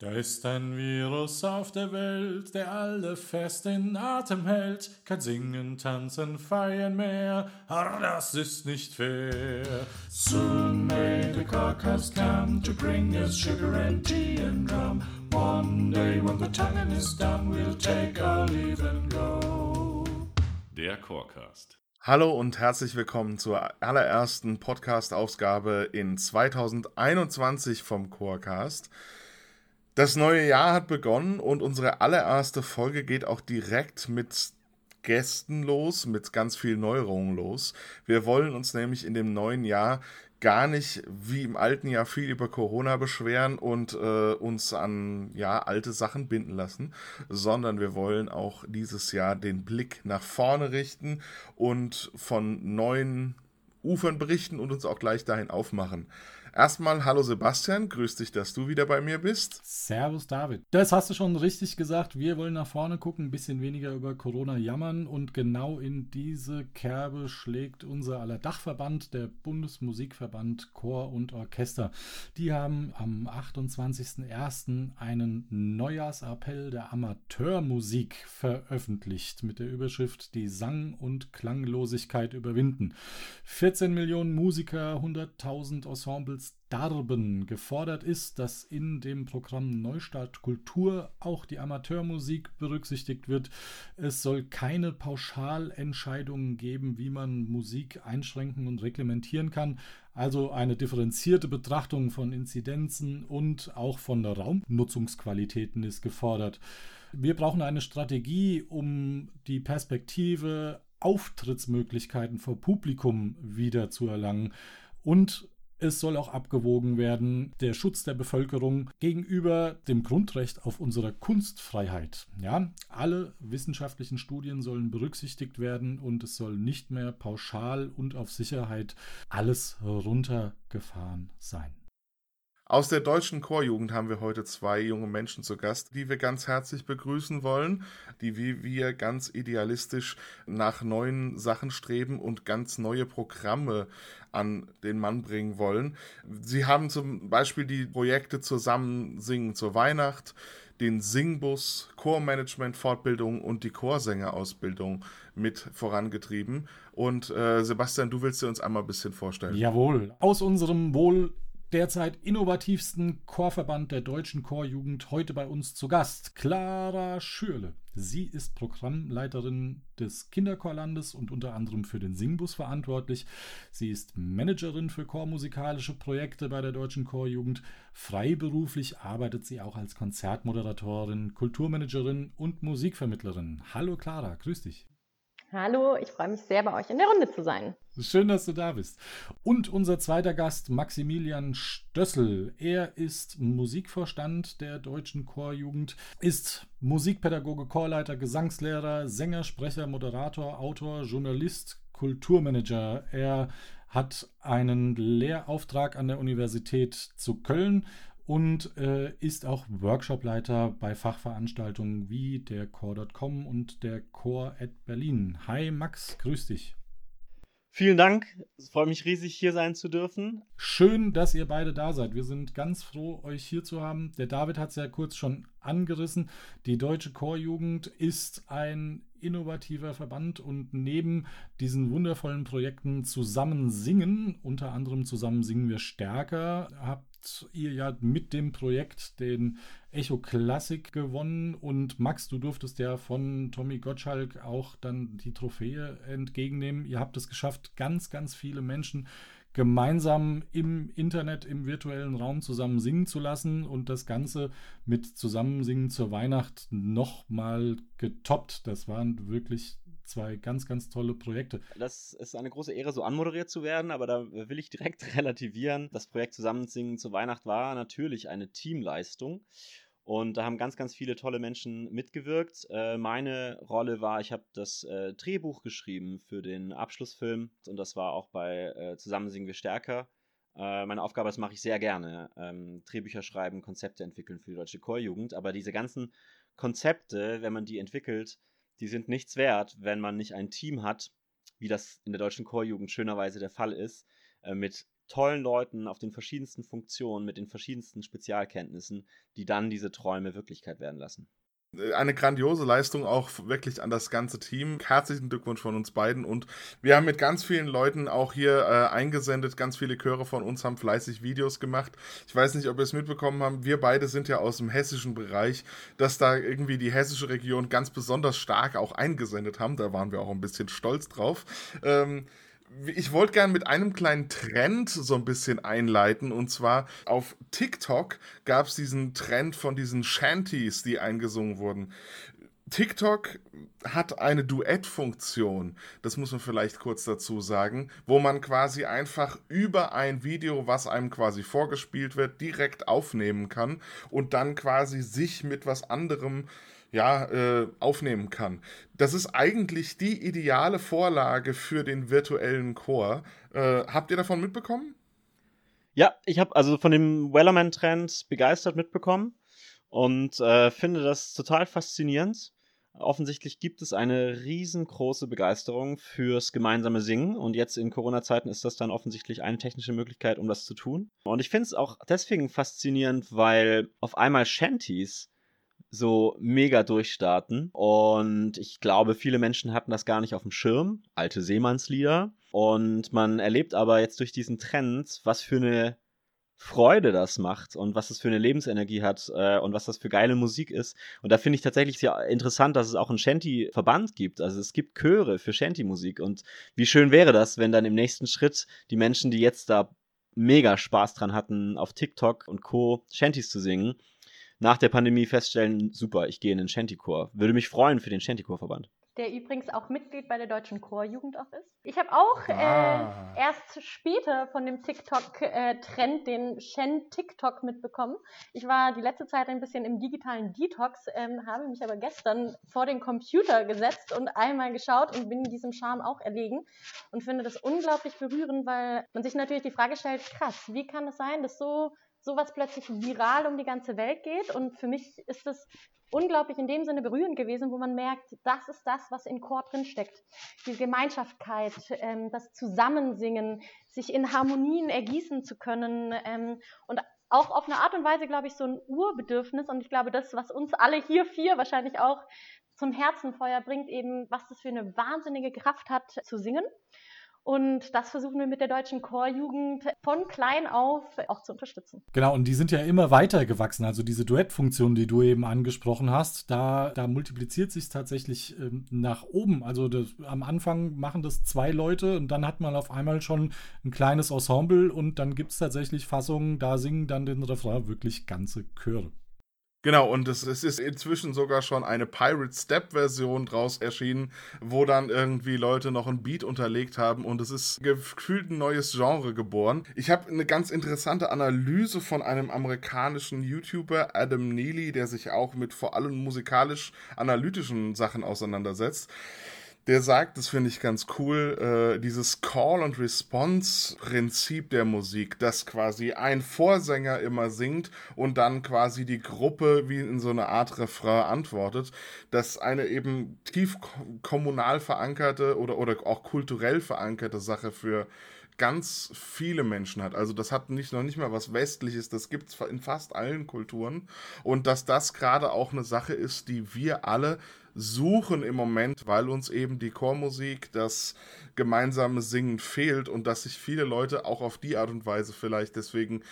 Da ist ein Virus auf der Welt, der alle fest in Atem hält. Kein Singen, Tanzen, Feiern mehr, aber das ist nicht fair. Soon may the carcass come to bring us sugar and tea and rum. One day when the tonguing is done, we'll take our leave and go. Der Chorcast. Hallo und herzlich willkommen zur allerersten Podcast-Ausgabe in 2021 vom Chorcast. Das neue Jahr hat begonnen und unsere allererste Folge geht auch direkt mit Gästen los, mit ganz viel Neuerungen los. Wir wollen uns nämlich in dem neuen Jahr gar nicht wie im alten Jahr viel über Corona beschweren und äh, uns an ja alte Sachen binden lassen, sondern wir wollen auch dieses Jahr den Blick nach vorne richten und von neuen Ufern berichten und uns auch gleich dahin aufmachen. Erstmal hallo Sebastian, grüß dich, dass du wieder bei mir bist. Servus David. Das hast du schon richtig gesagt. Wir wollen nach vorne gucken, ein bisschen weniger über Corona jammern und genau in diese Kerbe schlägt unser aller Dachverband, der Bundesmusikverband Chor und Orchester. Die haben am 28.01. einen Neujahrsappell der Amateurmusik veröffentlicht mit der Überschrift Die Sang- und Klanglosigkeit überwinden. 14 Millionen Musiker, 100.000 Ensembles Darben gefordert ist, dass in dem Programm Neustart Kultur auch die Amateurmusik berücksichtigt wird. Es soll keine Pauschalentscheidungen geben, wie man Musik einschränken und reglementieren kann. Also eine differenzierte Betrachtung von Inzidenzen und auch von Raumnutzungsqualitäten ist gefordert. Wir brauchen eine Strategie, um die Perspektive Auftrittsmöglichkeiten vor Publikum wieder zu erlangen und es soll auch abgewogen werden, der Schutz der Bevölkerung gegenüber dem Grundrecht auf unsere Kunstfreiheit. Ja, alle wissenschaftlichen Studien sollen berücksichtigt werden und es soll nicht mehr pauschal und auf Sicherheit alles runtergefahren sein. Aus der deutschen Chorjugend haben wir heute zwei junge Menschen zu Gast, die wir ganz herzlich begrüßen wollen, die wie wir ganz idealistisch nach neuen Sachen streben und ganz neue Programme an den Mann bringen wollen. Sie haben zum Beispiel die Projekte Zusammen singen zur Weihnacht, den Singbus, Chormanagement Fortbildung und die Chorsängerausbildung mit vorangetrieben. Und äh, Sebastian, du willst dir uns einmal ein bisschen vorstellen. Jawohl. Aus unserem wohl derzeit innovativsten Chorverband der deutschen Chorjugend heute bei uns zu Gast, Clara Schürle. Sie ist Programmleiterin des Kinderchorlandes und unter anderem für den Singbus verantwortlich. Sie ist Managerin für chormusikalische Projekte bei der deutschen Chorjugend. Freiberuflich arbeitet sie auch als Konzertmoderatorin, Kulturmanagerin und Musikvermittlerin. Hallo Clara, grüß dich. Hallo, ich freue mich sehr, bei euch in der Runde zu sein. Schön, dass du da bist. Und unser zweiter Gast, Maximilian Stössel. Er ist Musikvorstand der Deutschen Chorjugend, ist Musikpädagoge, Chorleiter, Gesangslehrer, Sänger, Sprecher, Moderator, Autor, Journalist, Kulturmanager. Er hat einen Lehrauftrag an der Universität zu Köln und äh, ist auch Workshopleiter bei Fachveranstaltungen wie der Core.com und der Core at Berlin. Hi Max, grüß dich. Vielen Dank. Es freut mich riesig, hier sein zu dürfen. Schön, dass ihr beide da seid. Wir sind ganz froh, euch hier zu haben. Der David hat es ja kurz schon angerissen. Die Deutsche Chorjugend ist ein innovativer Verband und neben diesen wundervollen Projekten Zusammen singen, unter anderem Zusammen singen wir stärker, habt ihr ja mit dem Projekt den Echo Classic gewonnen und Max, du durftest ja von Tommy Gottschalk auch dann die Trophäe entgegennehmen. Ihr habt es geschafft, ganz, ganz viele Menschen gemeinsam im Internet, im virtuellen Raum zusammen singen zu lassen und das Ganze mit Zusammensingen zur Weihnacht nochmal getoppt. Das waren wirklich zwei ganz, ganz tolle Projekte. Das ist eine große Ehre, so anmoderiert zu werden, aber da will ich direkt relativieren. Das Projekt Zusammensingen zu Weihnacht war natürlich eine Teamleistung. Und da haben ganz, ganz viele tolle Menschen mitgewirkt. Äh, meine Rolle war, ich habe das äh, Drehbuch geschrieben für den Abschlussfilm und das war auch bei äh, Zusammen singen wir stärker. Meine Aufgabe, das mache ich sehr gerne. Ähm, Drehbücher schreiben, Konzepte entwickeln für die deutsche Chorjugend. Aber diese ganzen Konzepte, wenn man die entwickelt, die sind nichts wert, wenn man nicht ein Team hat, wie das in der deutschen Chorjugend schönerweise der Fall ist, äh, mit tollen Leuten auf den verschiedensten Funktionen mit den verschiedensten Spezialkenntnissen, die dann diese Träume Wirklichkeit werden lassen. Eine grandiose Leistung auch wirklich an das ganze Team. Herzlichen Glückwunsch von uns beiden. Und wir haben mit ganz vielen Leuten auch hier äh, eingesendet. Ganz viele Chöre von uns haben fleißig Videos gemacht. Ich weiß nicht, ob ihr es mitbekommen habt. Wir beide sind ja aus dem hessischen Bereich, dass da irgendwie die hessische Region ganz besonders stark auch eingesendet haben. Da waren wir auch ein bisschen stolz drauf. Ähm, ich wollte gerne mit einem kleinen Trend so ein bisschen einleiten. Und zwar auf TikTok gab es diesen Trend von diesen Shanties, die eingesungen wurden. TikTok hat eine Duettfunktion, das muss man vielleicht kurz dazu sagen, wo man quasi einfach über ein Video, was einem quasi vorgespielt wird, direkt aufnehmen kann und dann quasi sich mit was anderem ja, äh, aufnehmen kann. Das ist eigentlich die ideale Vorlage für den virtuellen Chor. Äh, habt ihr davon mitbekommen? Ja, ich habe also von dem Wellerman-Trend begeistert mitbekommen und äh, finde das total faszinierend. Offensichtlich gibt es eine riesengroße Begeisterung fürs gemeinsame Singen und jetzt in Corona-Zeiten ist das dann offensichtlich eine technische Möglichkeit, um das zu tun. Und ich finde es auch deswegen faszinierend, weil auf einmal Shanties so mega durchstarten. Und ich glaube, viele Menschen hatten das gar nicht auf dem Schirm. Alte Seemannslieder. Und man erlebt aber jetzt durch diesen Trend, was für eine Freude das macht und was es für eine Lebensenergie hat äh, und was das für geile Musik ist. Und da finde ich tatsächlich sehr interessant, dass es auch einen Shanty-Verband gibt. Also es gibt Chöre für Shanty-Musik. Und wie schön wäre das, wenn dann im nächsten Schritt die Menschen, die jetzt da mega Spaß dran hatten, auf TikTok und Co. Shanties zu singen, nach der Pandemie feststellen, super, ich gehe in den Shantychor. Würde mich freuen für den Shantychor-Verband. Der übrigens auch Mitglied bei der Deutschen Chorjugend auch ist. Ich habe auch ah. äh, erst später von dem TikTok-Trend, äh, den Shen TikTok mitbekommen. Ich war die letzte Zeit ein bisschen im digitalen Detox, ähm, habe mich aber gestern vor den Computer gesetzt und einmal geschaut und bin diesem Charme auch erlegen und finde das unglaublich berührend, weil man sich natürlich die Frage stellt, krass, wie kann es sein, dass so sowas plötzlich viral um die ganze Welt geht. Und für mich ist es unglaublich in dem Sinne berührend gewesen, wo man merkt, das ist das, was in Chor drin steckt. Die Gemeinschaftkeit, ähm, das Zusammensingen, sich in Harmonien ergießen zu können ähm, und auch auf eine Art und Weise, glaube ich, so ein Urbedürfnis. Und ich glaube, das, was uns alle hier vier wahrscheinlich auch zum Herzenfeuer bringt, eben, was das für eine wahnsinnige Kraft hat, zu singen. Und das versuchen wir mit der deutschen Chorjugend von klein auf auch zu unterstützen. Genau, und die sind ja immer weiter gewachsen. Also diese Duettfunktion, die du eben angesprochen hast, da, da multipliziert sich tatsächlich ähm, nach oben. Also das, am Anfang machen das zwei Leute und dann hat man auf einmal schon ein kleines Ensemble und dann gibt es tatsächlich Fassungen, da singen dann den Refrain wirklich ganze Chöre. Genau, und es, es, ist inzwischen sogar schon eine Pirate Step-Version draus erschienen, wo dann irgendwie Leute noch ein Beat unterlegt haben und es ist gefühlt ein neues Genre geboren. Ich habe eine ganz interessante Analyse von einem amerikanischen YouTuber, Adam Neely, der sich auch mit vor allem musikalisch-analytischen Sachen auseinandersetzt der sagt, das finde ich ganz cool, äh, dieses Call-and-Response-Prinzip der Musik, dass quasi ein Vorsänger immer singt und dann quasi die Gruppe wie in so eine Art Refrain antwortet, dass eine eben tief kommunal verankerte oder, oder auch kulturell verankerte Sache für ganz viele Menschen hat. Also das hat nicht noch nicht mal was Westliches, das gibt es in fast allen Kulturen. Und dass das gerade auch eine Sache ist, die wir alle suchen im Moment, weil uns eben die Chormusik, das gemeinsame Singen fehlt und dass sich viele Leute auch auf die Art und Weise vielleicht deswegen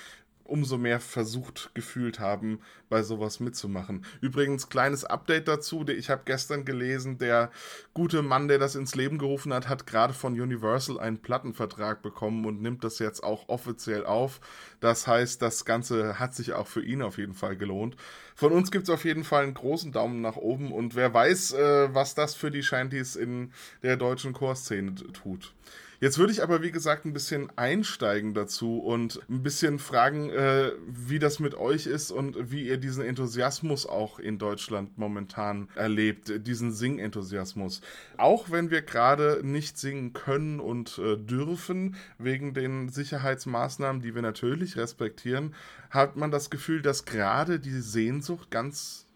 umso mehr versucht gefühlt haben, bei sowas mitzumachen. Übrigens, kleines Update dazu. Ich habe gestern gelesen, der gute Mann, der das ins Leben gerufen hat, hat gerade von Universal einen Plattenvertrag bekommen und nimmt das jetzt auch offiziell auf. Das heißt, das Ganze hat sich auch für ihn auf jeden Fall gelohnt. Von uns gibt es auf jeden Fall einen großen Daumen nach oben und wer weiß, äh, was das für die Shanties in der deutschen Chorszene tut. Jetzt würde ich aber, wie gesagt, ein bisschen einsteigen dazu und ein bisschen fragen, äh, wie das mit euch ist und wie ihr diesen Enthusiasmus auch in Deutschland momentan erlebt, diesen Sing-Enthusiasmus. Auch wenn wir gerade nicht singen können und äh, dürfen, wegen den Sicherheitsmaßnahmen, die wir natürlich respektieren, hat man das Gefühl, dass gerade die Sehnsucht ganz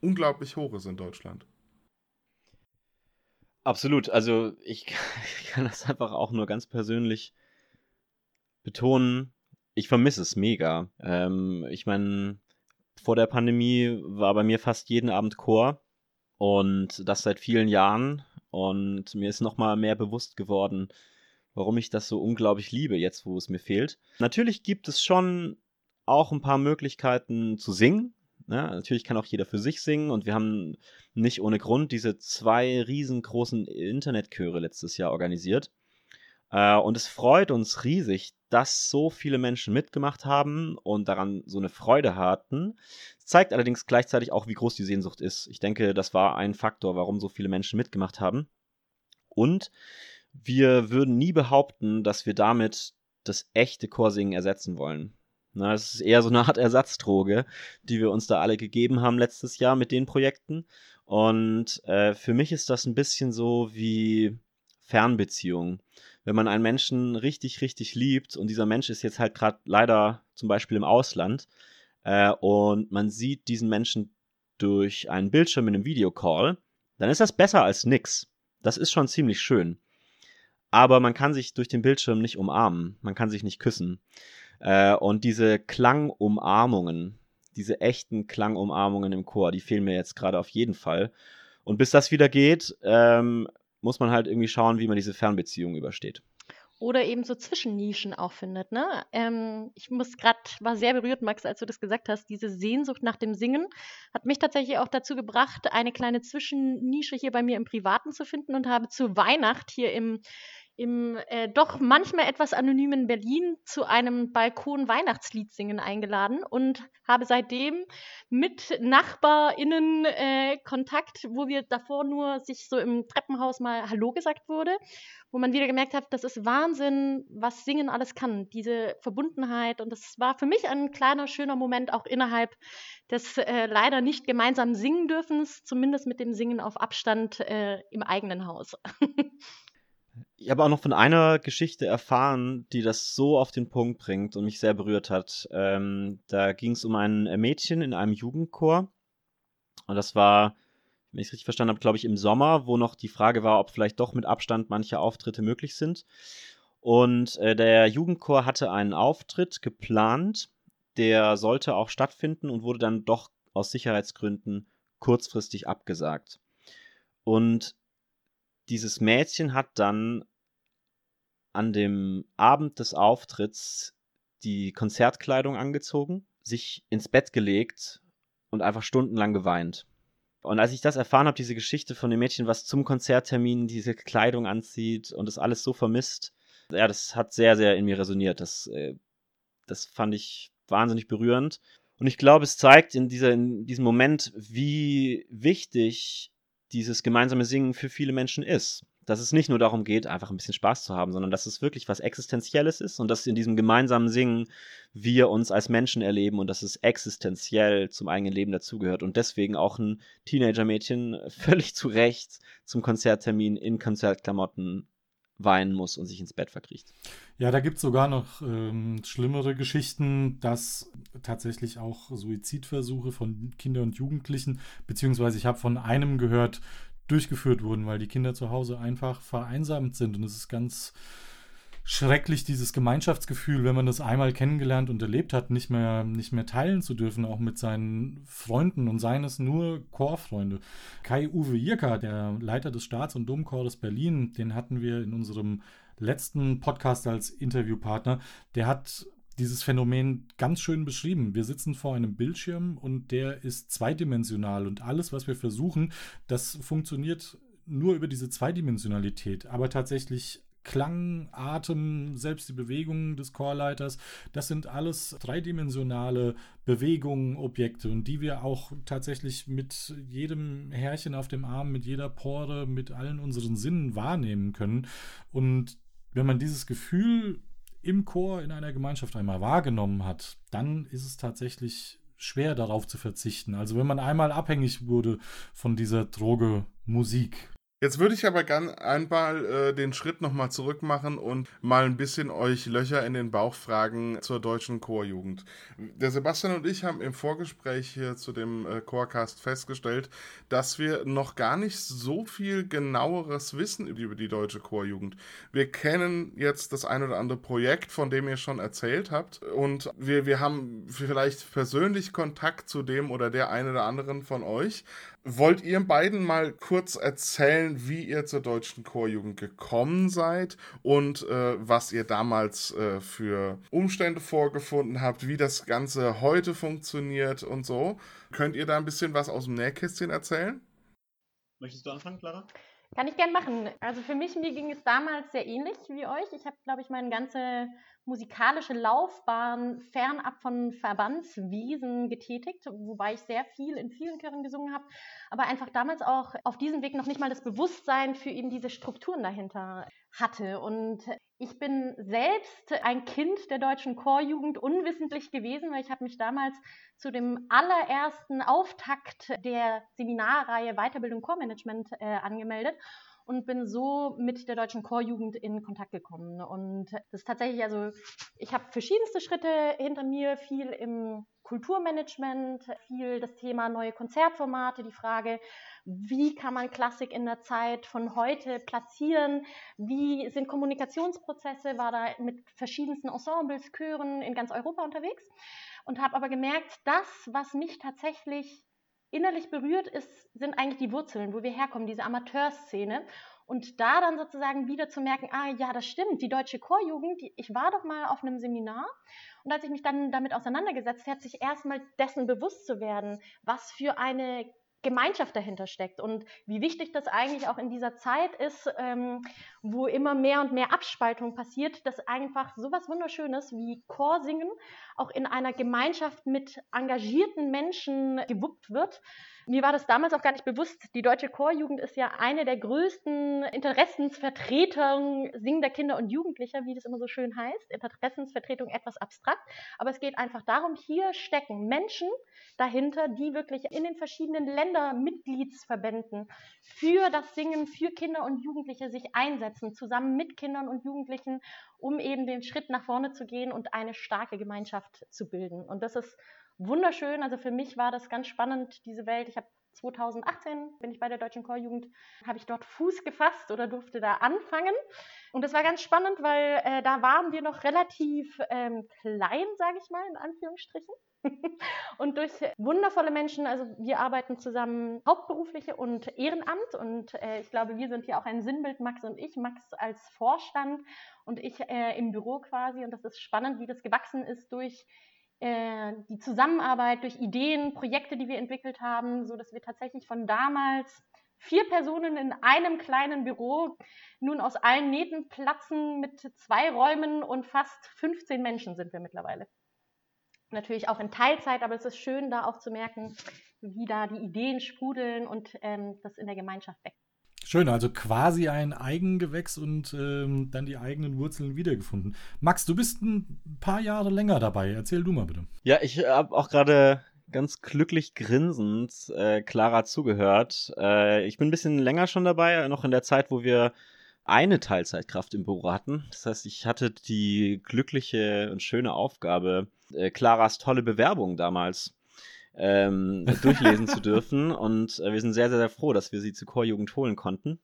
unglaublich hoch ist in Deutschland. Absolut. Also ich, ich kann das einfach auch nur ganz persönlich betonen, ich vermisse es mega. Ähm, ich meine, vor der Pandemie war bei mir fast jeden Abend Chor und das seit vielen Jahren. Und mir ist nochmal mehr bewusst geworden, warum ich das so unglaublich liebe, jetzt wo es mir fehlt. Natürlich gibt es schon auch ein paar Möglichkeiten zu singen. Ne? natürlich kann auch jeder für sich singen und wir haben nicht ohne Grund diese zwei riesengroßen Internetchöre letztes Jahr organisiert. Äh, und es freut uns riesig, dass so viele Menschen mitgemacht haben und daran so eine Freude hatten. Es zeigt allerdings gleichzeitig auch, wie groß die Sehnsucht ist. Ich denke, das war ein Faktor, warum so viele Menschen mitgemacht haben. Und wir würden nie behaupten, dass wir damit das echte Chorsingen ersetzen wollen. Na, es ist eher so eine Art Ersatzdroge, die wir uns da alle gegeben haben letztes Jahr mit den Projekten. Und äh, für mich ist das ein bisschen so wie Fernbeziehung wenn man einen Menschen richtig, richtig liebt und dieser Mensch ist jetzt halt gerade leider zum Beispiel im Ausland äh, und man sieht diesen Menschen durch einen Bildschirm in einem Videocall, dann ist das besser als nix. Das ist schon ziemlich schön. Aber man kann sich durch den Bildschirm nicht umarmen, man kann sich nicht küssen. Äh, und diese Klangumarmungen, diese echten Klangumarmungen im Chor, die fehlen mir jetzt gerade auf jeden Fall. Und bis das wieder geht, ähm, muss man halt irgendwie schauen, wie man diese Fernbeziehung übersteht. Oder eben so Zwischennischen auch findet. Ne? Ähm, ich muss gerade, war sehr berührt, Max, als du das gesagt hast, diese Sehnsucht nach dem Singen hat mich tatsächlich auch dazu gebracht, eine kleine Zwischennische hier bei mir im Privaten zu finden und habe zu Weihnacht hier im im äh, doch manchmal etwas anonymen Berlin zu einem Balkon-Weihnachtslied singen eingeladen und habe seitdem mit NachbarInnen äh, Kontakt, wo wir davor nur sich so im Treppenhaus mal Hallo gesagt wurde, wo man wieder gemerkt hat, das ist Wahnsinn, was Singen alles kann, diese Verbundenheit. Und das war für mich ein kleiner, schöner Moment auch innerhalb des äh, leider nicht gemeinsamen Singen dürfens, zumindest mit dem Singen auf Abstand äh, im eigenen Haus. Ich habe auch noch von einer Geschichte erfahren, die das so auf den Punkt bringt und mich sehr berührt hat. Ähm, da ging es um ein Mädchen in einem Jugendchor. Und das war, wenn ich es richtig verstanden habe, glaube ich, im Sommer, wo noch die Frage war, ob vielleicht doch mit Abstand manche Auftritte möglich sind. Und äh, der Jugendchor hatte einen Auftritt geplant, der sollte auch stattfinden und wurde dann doch aus Sicherheitsgründen kurzfristig abgesagt. Und dieses Mädchen hat dann an dem Abend des Auftritts die Konzertkleidung angezogen, sich ins Bett gelegt und einfach stundenlang geweint. Und als ich das erfahren habe, diese Geschichte von dem Mädchen, was zum Konzerttermin diese Kleidung anzieht und das alles so vermisst, ja, das hat sehr, sehr in mir resoniert. Das, äh, das fand ich wahnsinnig berührend. Und ich glaube, es zeigt in, dieser, in diesem Moment, wie wichtig dieses gemeinsame Singen für viele Menschen ist dass es nicht nur darum geht, einfach ein bisschen Spaß zu haben, sondern dass es wirklich was Existenzielles ist und dass in diesem gemeinsamen Singen wir uns als Menschen erleben und dass es existenziell zum eigenen Leben dazugehört und deswegen auch ein Teenager-Mädchen völlig zu Recht zum Konzerttermin in Konzertklamotten weinen muss und sich ins Bett verkriecht. Ja, da gibt es sogar noch ähm, schlimmere Geschichten, dass tatsächlich auch Suizidversuche von Kindern und Jugendlichen, beziehungsweise ich habe von einem gehört, durchgeführt wurden, weil die Kinder zu Hause einfach vereinsamt sind. Und es ist ganz schrecklich, dieses Gemeinschaftsgefühl, wenn man das einmal kennengelernt und erlebt hat, nicht mehr, nicht mehr teilen zu dürfen, auch mit seinen Freunden und seien es nur Chorfreunde. Kai-Uwe Jirka, der Leiter des Staats- und Domchores Berlin, den hatten wir in unserem letzten Podcast als Interviewpartner, der hat dieses Phänomen ganz schön beschrieben. Wir sitzen vor einem Bildschirm und der ist zweidimensional und alles, was wir versuchen, das funktioniert nur über diese Zweidimensionalität. Aber tatsächlich Klang, Atem, selbst die Bewegungen des Chorleiters, das sind alles dreidimensionale Bewegungen, Objekte und die wir auch tatsächlich mit jedem Härchen auf dem Arm, mit jeder Pore, mit allen unseren Sinnen wahrnehmen können. Und wenn man dieses Gefühl im Chor in einer Gemeinschaft einmal wahrgenommen hat, dann ist es tatsächlich schwer darauf zu verzichten. Also wenn man einmal abhängig wurde von dieser Droge Musik, Jetzt würde ich aber gern einmal äh, den Schritt nochmal zurück machen und mal ein bisschen euch Löcher in den Bauch fragen zur deutschen Chorjugend. Der Sebastian und ich haben im Vorgespräch hier zu dem äh, Chorcast festgestellt, dass wir noch gar nicht so viel genaueres wissen über die deutsche Chorjugend. Wir kennen jetzt das ein oder andere Projekt, von dem ihr schon erzählt habt und wir, wir haben vielleicht persönlich Kontakt zu dem oder der einen oder anderen von euch, Wollt ihr beiden mal kurz erzählen, wie ihr zur deutschen Chorjugend gekommen seid und äh, was ihr damals äh, für Umstände vorgefunden habt, wie das Ganze heute funktioniert und so? Könnt ihr da ein bisschen was aus dem Nähkästchen erzählen? Möchtest du anfangen, Clara? Kann ich gern machen. Also für mich, mir ging es damals sehr ähnlich wie euch. Ich habe, glaube ich, meine ganze musikalische Laufbahn fernab von Verbandswesen getätigt, wobei ich sehr viel in vielen Chören gesungen habe, aber einfach damals auch auf diesem Weg noch nicht mal das Bewusstsein für eben diese Strukturen dahinter hatte. Und ich bin selbst ein Kind der deutschen Chorjugend unwissentlich gewesen, weil ich habe mich damals zu dem allerersten Auftakt der Seminarreihe Weiterbildung Chormanagement äh, angemeldet und bin so mit der deutschen Chorjugend in Kontakt gekommen. Und das ist tatsächlich, also ich habe verschiedenste Schritte hinter mir, viel im Kulturmanagement, viel das Thema neue Konzertformate, die Frage, wie kann man Klassik in der Zeit von heute platzieren, wie sind Kommunikationsprozesse, war da mit verschiedensten Ensembles, Chören in ganz Europa unterwegs und habe aber gemerkt, das, was mich tatsächlich innerlich berührt ist, sind eigentlich die Wurzeln, wo wir herkommen, diese Amateurszene. Und da dann sozusagen wieder zu merken, ah ja, das stimmt, die deutsche Chorjugend, ich war doch mal auf einem Seminar und als ich mich dann damit auseinandergesetzt habe, sich erstmal dessen bewusst zu werden, was für eine Gemeinschaft dahinter steckt und wie wichtig das eigentlich auch in dieser Zeit ist, ähm, wo immer mehr und mehr Abspaltung passiert, dass einfach sowas Wunderschönes wie Chorsingen auch in einer Gemeinschaft mit engagierten Menschen gewuppt wird. Mir war das damals auch gar nicht bewusst. Die deutsche Chorjugend ist ja eine der größten Interessensvertretungen singender Kinder und Jugendlicher, wie das immer so schön heißt. Interessensvertretung etwas abstrakt, aber es geht einfach darum, hier stecken Menschen dahinter, die wirklich in den verschiedenen Ländermitgliedsverbänden für das Singen, für Kinder und Jugendliche sich einsetzen, zusammen mit Kindern und Jugendlichen, um eben den Schritt nach vorne zu gehen und eine starke Gemeinschaft zu bilden. Und das ist wunderschön. Also für mich war das ganz spannend, diese Welt. Ich habe 2018 bin ich bei der Deutschen Chorjugend, habe ich dort Fuß gefasst oder durfte da anfangen. Und das war ganz spannend, weil äh, da waren wir noch relativ ähm, klein, sage ich mal, in Anführungsstrichen. und durch wundervolle Menschen, also wir arbeiten zusammen hauptberufliche und Ehrenamt und äh, ich glaube, wir sind hier auch ein Sinnbild, Max und ich, Max als Vorstand und ich äh, im Büro quasi und das ist spannend, wie das gewachsen ist durch äh, die Zusammenarbeit, durch Ideen, Projekte, die wir entwickelt haben, so dass wir tatsächlich von damals vier Personen in einem kleinen Büro nun aus allen Nähten platzen mit zwei Räumen und fast 15 Menschen sind wir mittlerweile. Natürlich auch in Teilzeit, aber es ist schön, da auch zu merken, wie da die Ideen sprudeln und ähm, das in der Gemeinschaft wächst. Schön, also quasi ein Eigengewächs und ähm, dann die eigenen Wurzeln wiedergefunden. Max, du bist ein paar Jahre länger dabei. Erzähl du mal bitte. Ja, ich habe auch gerade ganz glücklich grinsend äh, Clara zugehört. Äh, ich bin ein bisschen länger schon dabei, noch in der Zeit, wo wir eine Teilzeitkraft im Büro hatten. Das heißt, ich hatte die glückliche und schöne Aufgabe, äh, Claras tolle Bewerbung damals ähm, durchlesen zu dürfen. Und äh, wir sind sehr, sehr, sehr froh, dass wir sie zur Chorjugend holen konnten.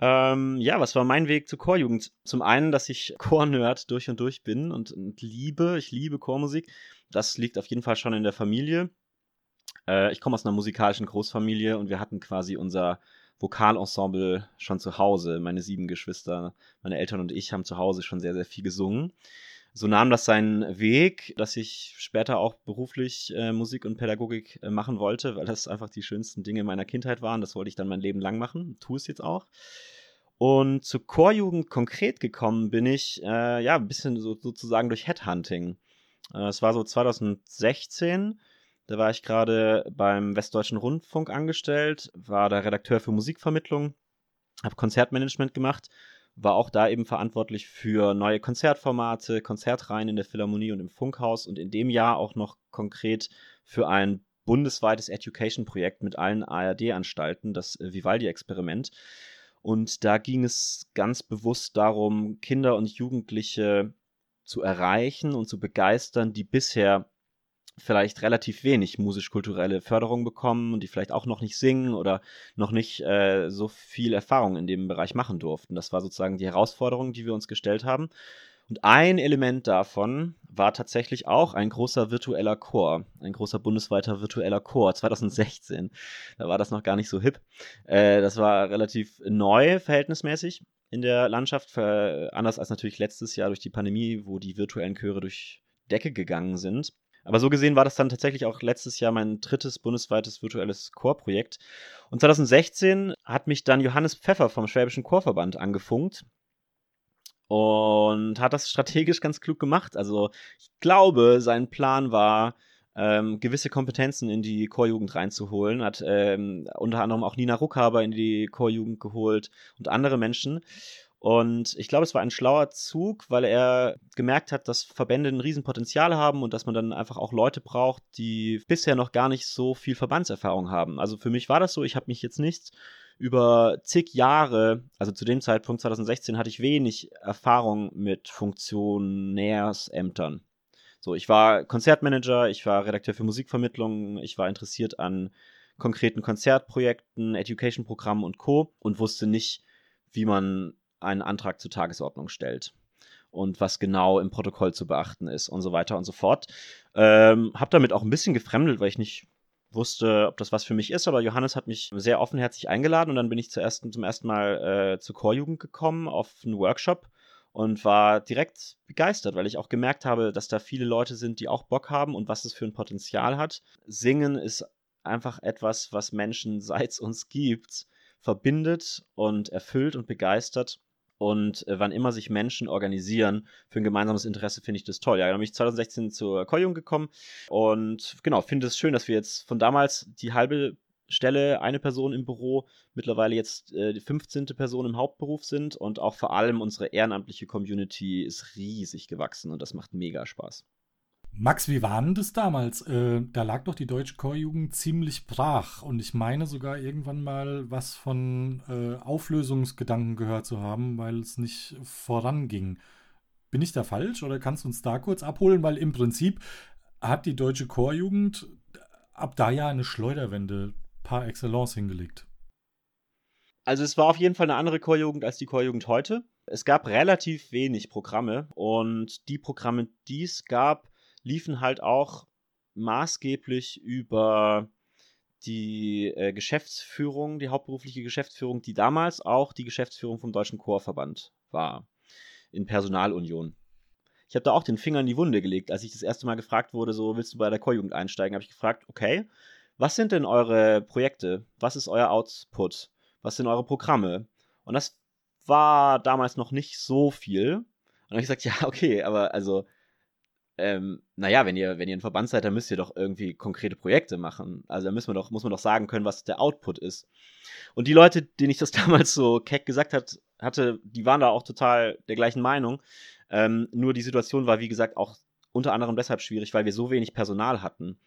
Ähm, ja, was war mein Weg zur Chorjugend? Zum einen, dass ich Chornerd durch und durch bin und, und, liebe, ich liebe Chormusik. Das liegt auf jeden Fall schon in der Familie. Äh, ich komme aus einer musikalischen Großfamilie und wir hatten quasi unser Vokalensemble schon zu Hause. Meine sieben Geschwister, meine Eltern und ich haben zu Hause schon sehr, sehr viel gesungen so nahm das seinen Weg, dass ich später auch beruflich äh, Musik und Pädagogik äh, machen wollte, weil das einfach die schönsten Dinge meiner Kindheit waren. Das wollte ich dann mein Leben lang machen, tue es jetzt auch. Und zur Chorjugend konkret gekommen bin ich, äh, ja, ein bisschen so, sozusagen durch Headhunting. Äh, es war so 2016, da war ich gerade beim Westdeutschen Rundfunk angestellt, war da Redakteur für Musikvermittlung, habe Konzertmanagement gemacht war auch da eben verantwortlich für neue Konzertformate, Konzertreihen in der Philharmonie und im Funkhaus und in dem Jahr auch noch konkret für ein bundesweites Education-Projekt mit allen ARD-Anstalten, das äh, Vivaldi-Experiment. Und da ging es ganz bewusst darum, Kinder und Jugendliche zu erreichen und zu begeistern, die bisher vielleicht relativ wenig musisch-kulturelle Förderung bekommen und die vielleicht auch noch nicht singen oder noch nicht äh, so viel Erfahrung in dem Bereich machen durften. Das war sozusagen die Herausforderung, die wir uns gestellt haben. Und ein Element davon war tatsächlich auch ein großer virtueller Chor, ein großer bundesweiter virtueller Chor 2016. Da war das noch gar nicht so hip. Äh, das war relativ neu verhältnismäßig in der Landschaft, anders als natürlich letztes Jahr durch die Pandemie, wo die virtuellen Chöre durch Decke gegangen sind. Aber so gesehen war das dann tatsächlich auch letztes Jahr mein drittes bundesweites virtuelles Chorprojekt. Und 2016 hat mich dann Johannes Pfeffer vom Schwäbischen Chorverband angefunkt und hat das strategisch ganz klug gemacht. Also ich glaube, sein Plan war, ähm, gewisse Kompetenzen in die Chorjugend reinzuholen, hat ähm, unter anderem auch Nina Ruckhaber in die Chorjugend geholt und andere Menschen. Und ich glaube, es war ein schlauer Zug, weil er gemerkt hat, dass Verbände ein Riesenpotenzial haben und dass man dann einfach auch Leute braucht, die bisher noch gar nicht so viel Verbandserfahrung haben. Also für mich war das so, ich habe mich jetzt nicht über zig Jahre, also zu dem Zeitpunkt 2016 hatte ich wenig Erfahrung mit Funktionärsämtern. So, ich war Konzertmanager, ich war Redakteur für Musikvermittlung, ich war interessiert an konkreten Konzertprojekten, Education-Programmen und Co. und wusste nicht, wie man einen Antrag zur Tagesordnung stellt und was genau im Protokoll zu beachten ist und so weiter und so fort. Ähm, hab damit auch ein bisschen gefremdelt, weil ich nicht wusste, ob das was für mich ist, aber Johannes hat mich sehr offenherzig eingeladen und dann bin ich zuerst, zum ersten Mal äh, zur Chorjugend gekommen auf einen Workshop und war direkt begeistert, weil ich auch gemerkt habe, dass da viele Leute sind, die auch Bock haben und was es für ein Potenzial hat. Singen ist einfach etwas, was Menschen, seit es uns gibt, verbindet und erfüllt und begeistert. Und äh, wann immer sich Menschen organisieren für ein gemeinsames Interesse, finde ich das toll. Ja, dann bin ich 2016 zur Koyung gekommen und genau, finde es schön, dass wir jetzt von damals die halbe Stelle eine Person im Büro, mittlerweile jetzt äh, die 15. Person im Hauptberuf sind und auch vor allem unsere ehrenamtliche Community ist riesig gewachsen und das macht mega Spaß. Max, wie war denn das damals? Äh, da lag doch die deutsche Chorjugend ziemlich brach und ich meine sogar irgendwann mal was von äh, Auflösungsgedanken gehört zu haben, weil es nicht voranging. Bin ich da falsch oder kannst du uns da kurz abholen? Weil im Prinzip hat die deutsche Chorjugend ab da ja eine Schleuderwende par excellence hingelegt. Also es war auf jeden Fall eine andere Chorjugend als die Chorjugend heute. Es gab relativ wenig Programme und die Programme, die es gab, liefen halt auch maßgeblich über die äh, Geschäftsführung, die hauptberufliche Geschäftsführung, die damals auch die Geschäftsführung vom Deutschen Chorverband war, in Personalunion. Ich habe da auch den Finger in die Wunde gelegt, als ich das erste Mal gefragt wurde, so willst du bei der Chorjugend einsteigen, habe ich gefragt, okay, was sind denn eure Projekte? Was ist euer Output? Was sind eure Programme? Und das war damals noch nicht so viel. Und dann habe ich gesagt, ja, okay, aber also ähm, naja, wenn ihr, wenn ihr ein Verband seid, dann müsst ihr doch irgendwie konkrete Projekte machen. Also da müssen wir doch, muss man doch sagen können, was der Output ist. Und die Leute, denen ich das damals so keck gesagt hat, hatte, die waren da auch total der gleichen Meinung. Ähm, nur die Situation war, wie gesagt, auch unter anderem deshalb schwierig, weil wir so wenig Personal hatten.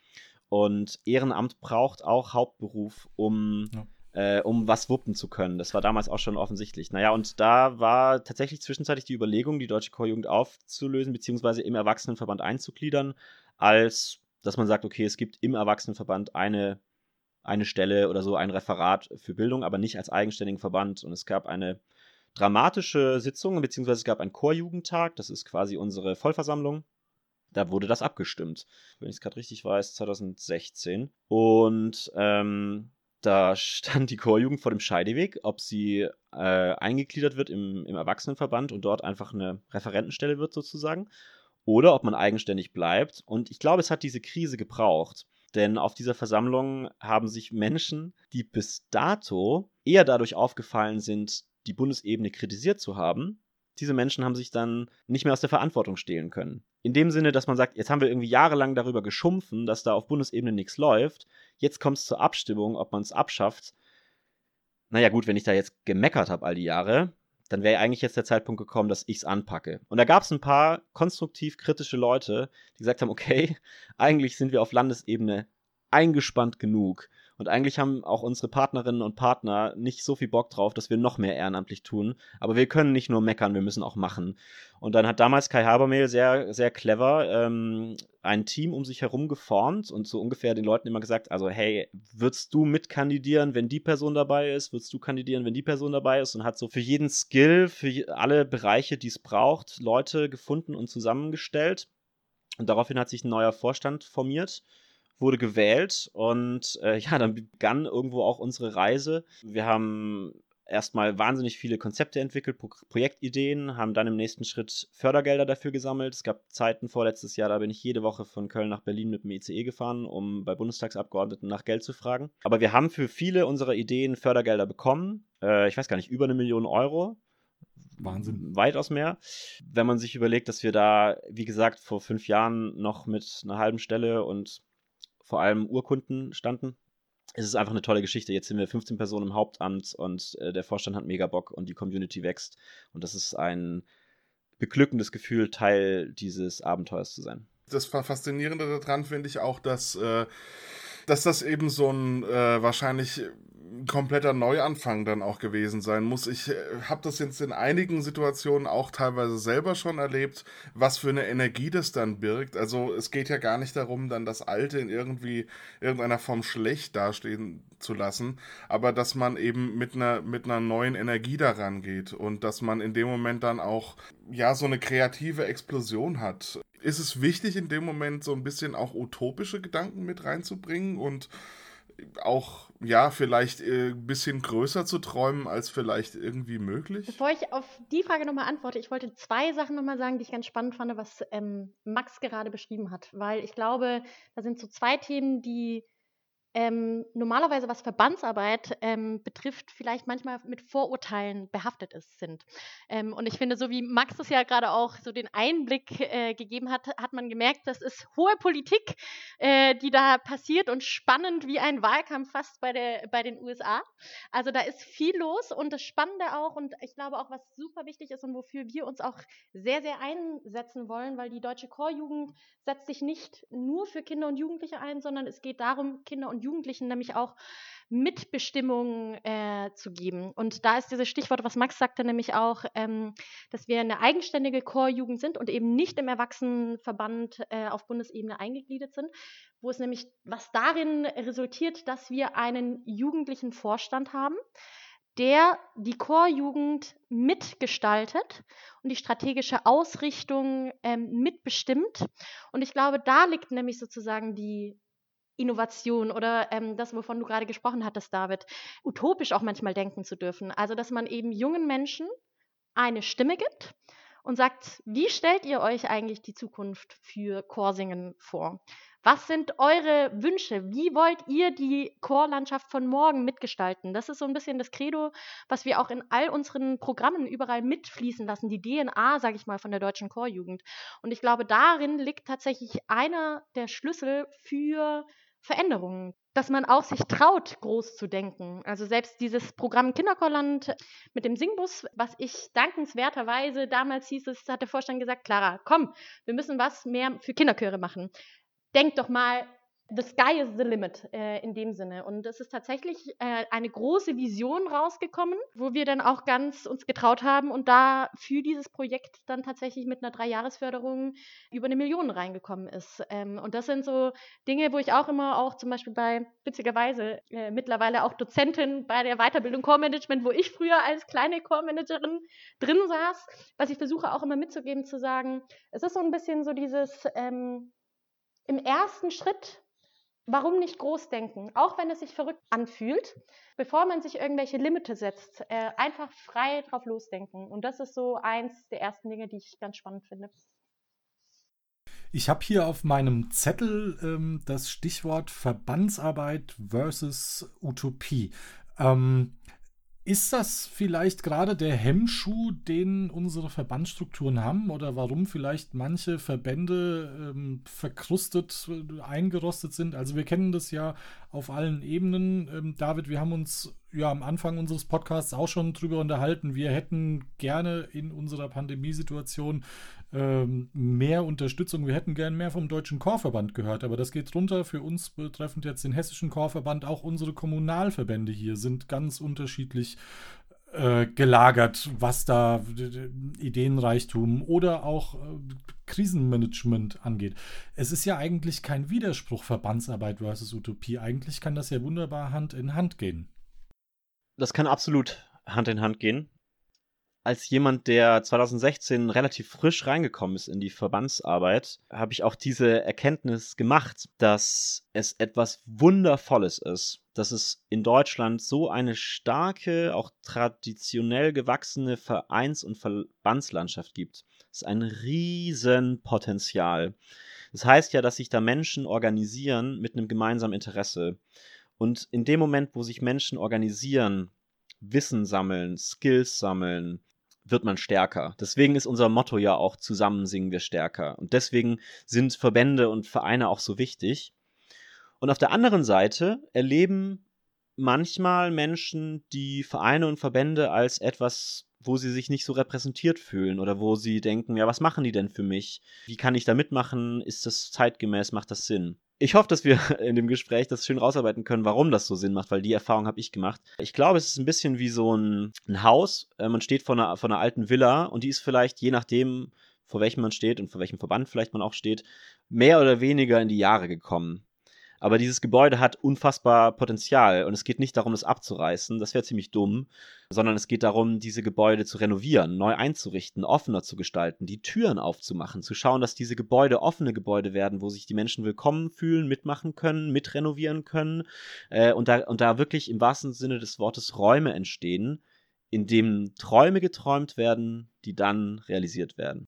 Und Ehrenamt braucht auch Hauptberuf, um ja äh, um was wuppen zu können. Das war damals auch schon offensichtlich. Naja, und da war tatsächlich zwischenzeitlich die Überlegung, die Deutsche Chorjugend aufzulösen, beziehungsweise im Erwachsenenverband einzugliedern, als dass man sagt, okay, es gibt im Erwachsenenverband eine, eine Stelle oder so, ein Referat für Bildung, aber nicht als eigenständigen Verband. Und es gab eine dramatische Sitzung, beziehungsweise es gab einen Chorjugendtag, das ist quasi unsere Vollversammlung. Da wurde das abgestimmt, wenn ich es gerade richtig weiß, 2016. Und ähm, da stand die Chorjugend vor dem Scheideweg, ob sie äh, eingegliedert wird im, im Erwachsenenverband und dort einfach eine Referentenstelle wird sozusagen, oder ob man eigenständig bleibt. Und ich glaube, es hat diese Krise gebraucht. Denn auf dieser Versammlung haben sich Menschen, die bis dato eher dadurch aufgefallen sind, die Bundesebene kritisiert zu haben, diese Menschen haben sich dann nicht mehr aus der Verantwortung stehlen können. In dem Sinne, dass man sagt, jetzt haben wir irgendwie jahrelang darüber geschumpfen, dass da auf Bundesebene nichts läuft. Jetzt kommt es zur Abstimmung, ob man es abschafft. Naja, gut, wenn ich da jetzt gemeckert habe all die Jahre, dann wäre eigentlich jetzt der Zeitpunkt gekommen, dass ich es anpacke. Und da gab es ein paar konstruktiv kritische Leute, die gesagt haben, okay, eigentlich sind wir auf Landesebene eingespannt genug. Und eigentlich haben auch unsere Partnerinnen und Partner nicht so viel Bock drauf, dass wir noch mehr ehrenamtlich tun. Aber wir können nicht nur meckern, wir müssen auch machen. Und dann hat damals Kai Habermehl sehr, sehr clever ähm, ein Team um sich herum geformt und so ungefähr den Leuten immer gesagt, also hey, würdest du mitkandidieren, wenn die Person dabei ist? Würdest du kandidieren, wenn die Person dabei ist? Und hat so für jeden Skill, für alle Bereiche, die es braucht, Leute gefunden und zusammengestellt. Und daraufhin hat sich ein neuer Vorstand formiert wurde gewählt und äh, ja, dann begann irgendwo auch unsere Reise. Wir haben erstmal wahnsinnig viele Konzepte entwickelt, Pro Projektideen, haben dann im nächsten Schritt Fördergelder dafür gesammelt. Es gab Zeiten vorletztes Jahr, da bin ich jede Woche von Köln nach Berlin mit dem ICE gefahren, um bei Bundestagsabgeordneten nach Geld zu fragen. Aber wir haben für viele unserer Ideen Fördergelder bekommen. Äh, ich weiß gar nicht, über eine Million Euro. Wahnsinn. Weitaus mehr. Wenn man sich überlegt, dass wir da, wie gesagt, vor fünf Jahren noch mit einer halben Stelle und vor allem Urkunden standen. Es ist einfach eine tolle Geschichte. Jetzt sind wir 15 Personen im Hauptamt und äh, der Vorstand hat mega Bock und die Community wächst. Und das ist ein beglückendes Gefühl, Teil dieses Abenteuers zu sein. Das Faszinierende daran finde ich auch, dass, äh, dass das eben so ein äh, wahrscheinlich kompletter Neuanfang dann auch gewesen sein muss. Ich äh, habe das jetzt in einigen Situationen auch teilweise selber schon erlebt, was für eine Energie das dann birgt. Also es geht ja gar nicht darum, dann das Alte in irgendwie irgendeiner Form schlecht dastehen zu lassen, aber dass man eben mit einer mit einer neuen Energie daran geht und dass man in dem Moment dann auch ja so eine kreative Explosion hat. Ist es wichtig in dem Moment so ein bisschen auch utopische Gedanken mit reinzubringen und auch, ja, vielleicht ein äh, bisschen größer zu träumen, als vielleicht irgendwie möglich? Bevor ich auf die Frage nochmal antworte, ich wollte zwei Sachen nochmal sagen, die ich ganz spannend fand, was ähm, Max gerade beschrieben hat. Weil ich glaube, da sind so zwei Themen, die ähm, normalerweise, was Verbandsarbeit ähm, betrifft, vielleicht manchmal mit Vorurteilen behaftet ist, sind. Ähm, und ich finde, so wie Max es ja gerade auch so den Einblick äh, gegeben hat, hat man gemerkt, das ist hohe Politik, äh, die da passiert und spannend wie ein Wahlkampf fast bei, der, bei den USA. Also da ist viel los und das Spannende auch und ich glaube auch, was super wichtig ist und wofür wir uns auch sehr, sehr einsetzen wollen, weil die deutsche Chorjugend setzt sich nicht nur für Kinder und Jugendliche ein, sondern es geht darum, Kinder und Jugendlichen nämlich auch Mitbestimmung äh, zu geben. Und da ist dieses Stichwort, was Max sagte, nämlich auch, ähm, dass wir eine eigenständige Chorjugend sind und eben nicht im Erwachsenenverband äh, auf Bundesebene eingegliedert sind, wo es nämlich, was darin resultiert, dass wir einen jugendlichen Vorstand haben, der die Chorjugend mitgestaltet und die strategische Ausrichtung ähm, mitbestimmt. Und ich glaube, da liegt nämlich sozusagen die Innovation oder ähm, das, wovon du gerade gesprochen hattest, David, utopisch auch manchmal denken zu dürfen. Also, dass man eben jungen Menschen eine Stimme gibt und sagt, wie stellt ihr euch eigentlich die Zukunft für Chorsingen vor? Was sind eure Wünsche? Wie wollt ihr die Chorlandschaft von morgen mitgestalten? Das ist so ein bisschen das Credo, was wir auch in all unseren Programmen überall mitfließen lassen, die DNA, sage ich mal, von der deutschen Chorjugend. Und ich glaube, darin liegt tatsächlich einer der Schlüssel für Veränderungen, dass man auch sich traut, groß zu denken. Also selbst dieses Programm Kinderchorland mit dem Singbus, was ich dankenswerterweise damals hieß es, hat der Vorstand gesagt, Clara, komm, wir müssen was mehr für Kinderchöre machen. Denk doch mal the sky is the limit äh, in dem Sinne. Und es ist tatsächlich äh, eine große Vision rausgekommen, wo wir dann auch ganz uns getraut haben und da für dieses Projekt dann tatsächlich mit einer Dreijahresförderung über eine Million reingekommen ist. Ähm, und das sind so Dinge, wo ich auch immer auch zum Beispiel bei, witzigerweise, äh, mittlerweile auch Dozentin bei der Weiterbildung Core Management, wo ich früher als kleine Core Managerin drin saß, was ich versuche auch immer mitzugeben, zu sagen, es ist so ein bisschen so dieses, ähm, im ersten Schritt Warum nicht groß denken? Auch wenn es sich verrückt anfühlt, bevor man sich irgendwelche Limite setzt, äh, einfach frei drauf losdenken. Und das ist so eins der ersten Dinge, die ich ganz spannend finde. Ich habe hier auf meinem Zettel ähm, das Stichwort Verbandsarbeit versus Utopie. Ähm, ist das vielleicht gerade der Hemmschuh, den unsere Verbandsstrukturen haben oder warum vielleicht manche Verbände ähm, verkrustet, äh, eingerostet sind? Also wir kennen das ja auf allen Ebenen. Ähm, David, wir haben uns ja am Anfang unseres Podcasts auch schon drüber unterhalten. Wir hätten gerne in unserer Pandemiesituation ähm, mehr Unterstützung. Wir hätten gerne mehr vom Deutschen Chorverband gehört, aber das geht runter. Für uns betreffend jetzt den Hessischen Chorverband, auch unsere Kommunalverbände hier sind ganz unterschiedlich äh, gelagert, was da Ideenreichtum oder auch äh, Krisenmanagement angeht. Es ist ja eigentlich kein Widerspruch Verbandsarbeit versus Utopie. Eigentlich kann das ja wunderbar Hand in Hand gehen. Das kann absolut Hand in Hand gehen als jemand, der 2016 relativ frisch reingekommen ist in die Verbandsarbeit, habe ich auch diese Erkenntnis gemacht, dass es etwas Wundervolles ist, dass es in Deutschland so eine starke, auch traditionell gewachsene Vereins- und Verbandslandschaft gibt. Das ist ein Riesenpotenzial. Das heißt ja, dass sich da Menschen organisieren mit einem gemeinsamen Interesse. Und in dem Moment, wo sich Menschen organisieren, Wissen sammeln, Skills sammeln, wird man stärker. Deswegen ist unser Motto ja auch zusammen singen wir stärker. Und deswegen sind Verbände und Vereine auch so wichtig. Und auf der anderen Seite erleben manchmal Menschen die Vereine und Verbände als etwas, wo sie sich nicht so repräsentiert fühlen oder wo sie denken, ja, was machen die denn für mich? Wie kann ich da mitmachen? Ist das zeitgemäß? Macht das Sinn? Ich hoffe, dass wir in dem Gespräch das schön rausarbeiten können, warum das so Sinn macht, weil die Erfahrung habe ich gemacht. Ich glaube, es ist ein bisschen wie so ein, ein Haus. Äh, man steht vor einer, vor einer alten Villa und die ist vielleicht, je nachdem, vor welchem man steht und vor welchem Verband vielleicht man auch steht, mehr oder weniger in die Jahre gekommen. Aber dieses Gebäude hat unfassbar Potenzial und es geht nicht darum, es abzureißen, das wäre ziemlich dumm, sondern es geht darum, diese Gebäude zu renovieren, neu einzurichten, offener zu gestalten, die Türen aufzumachen, zu schauen, dass diese Gebäude offene Gebäude werden, wo sich die Menschen willkommen fühlen, mitmachen können, mitrenovieren können äh, und, da, und da wirklich im wahrsten Sinne des Wortes Räume entstehen, in denen Träume geträumt werden, die dann realisiert werden.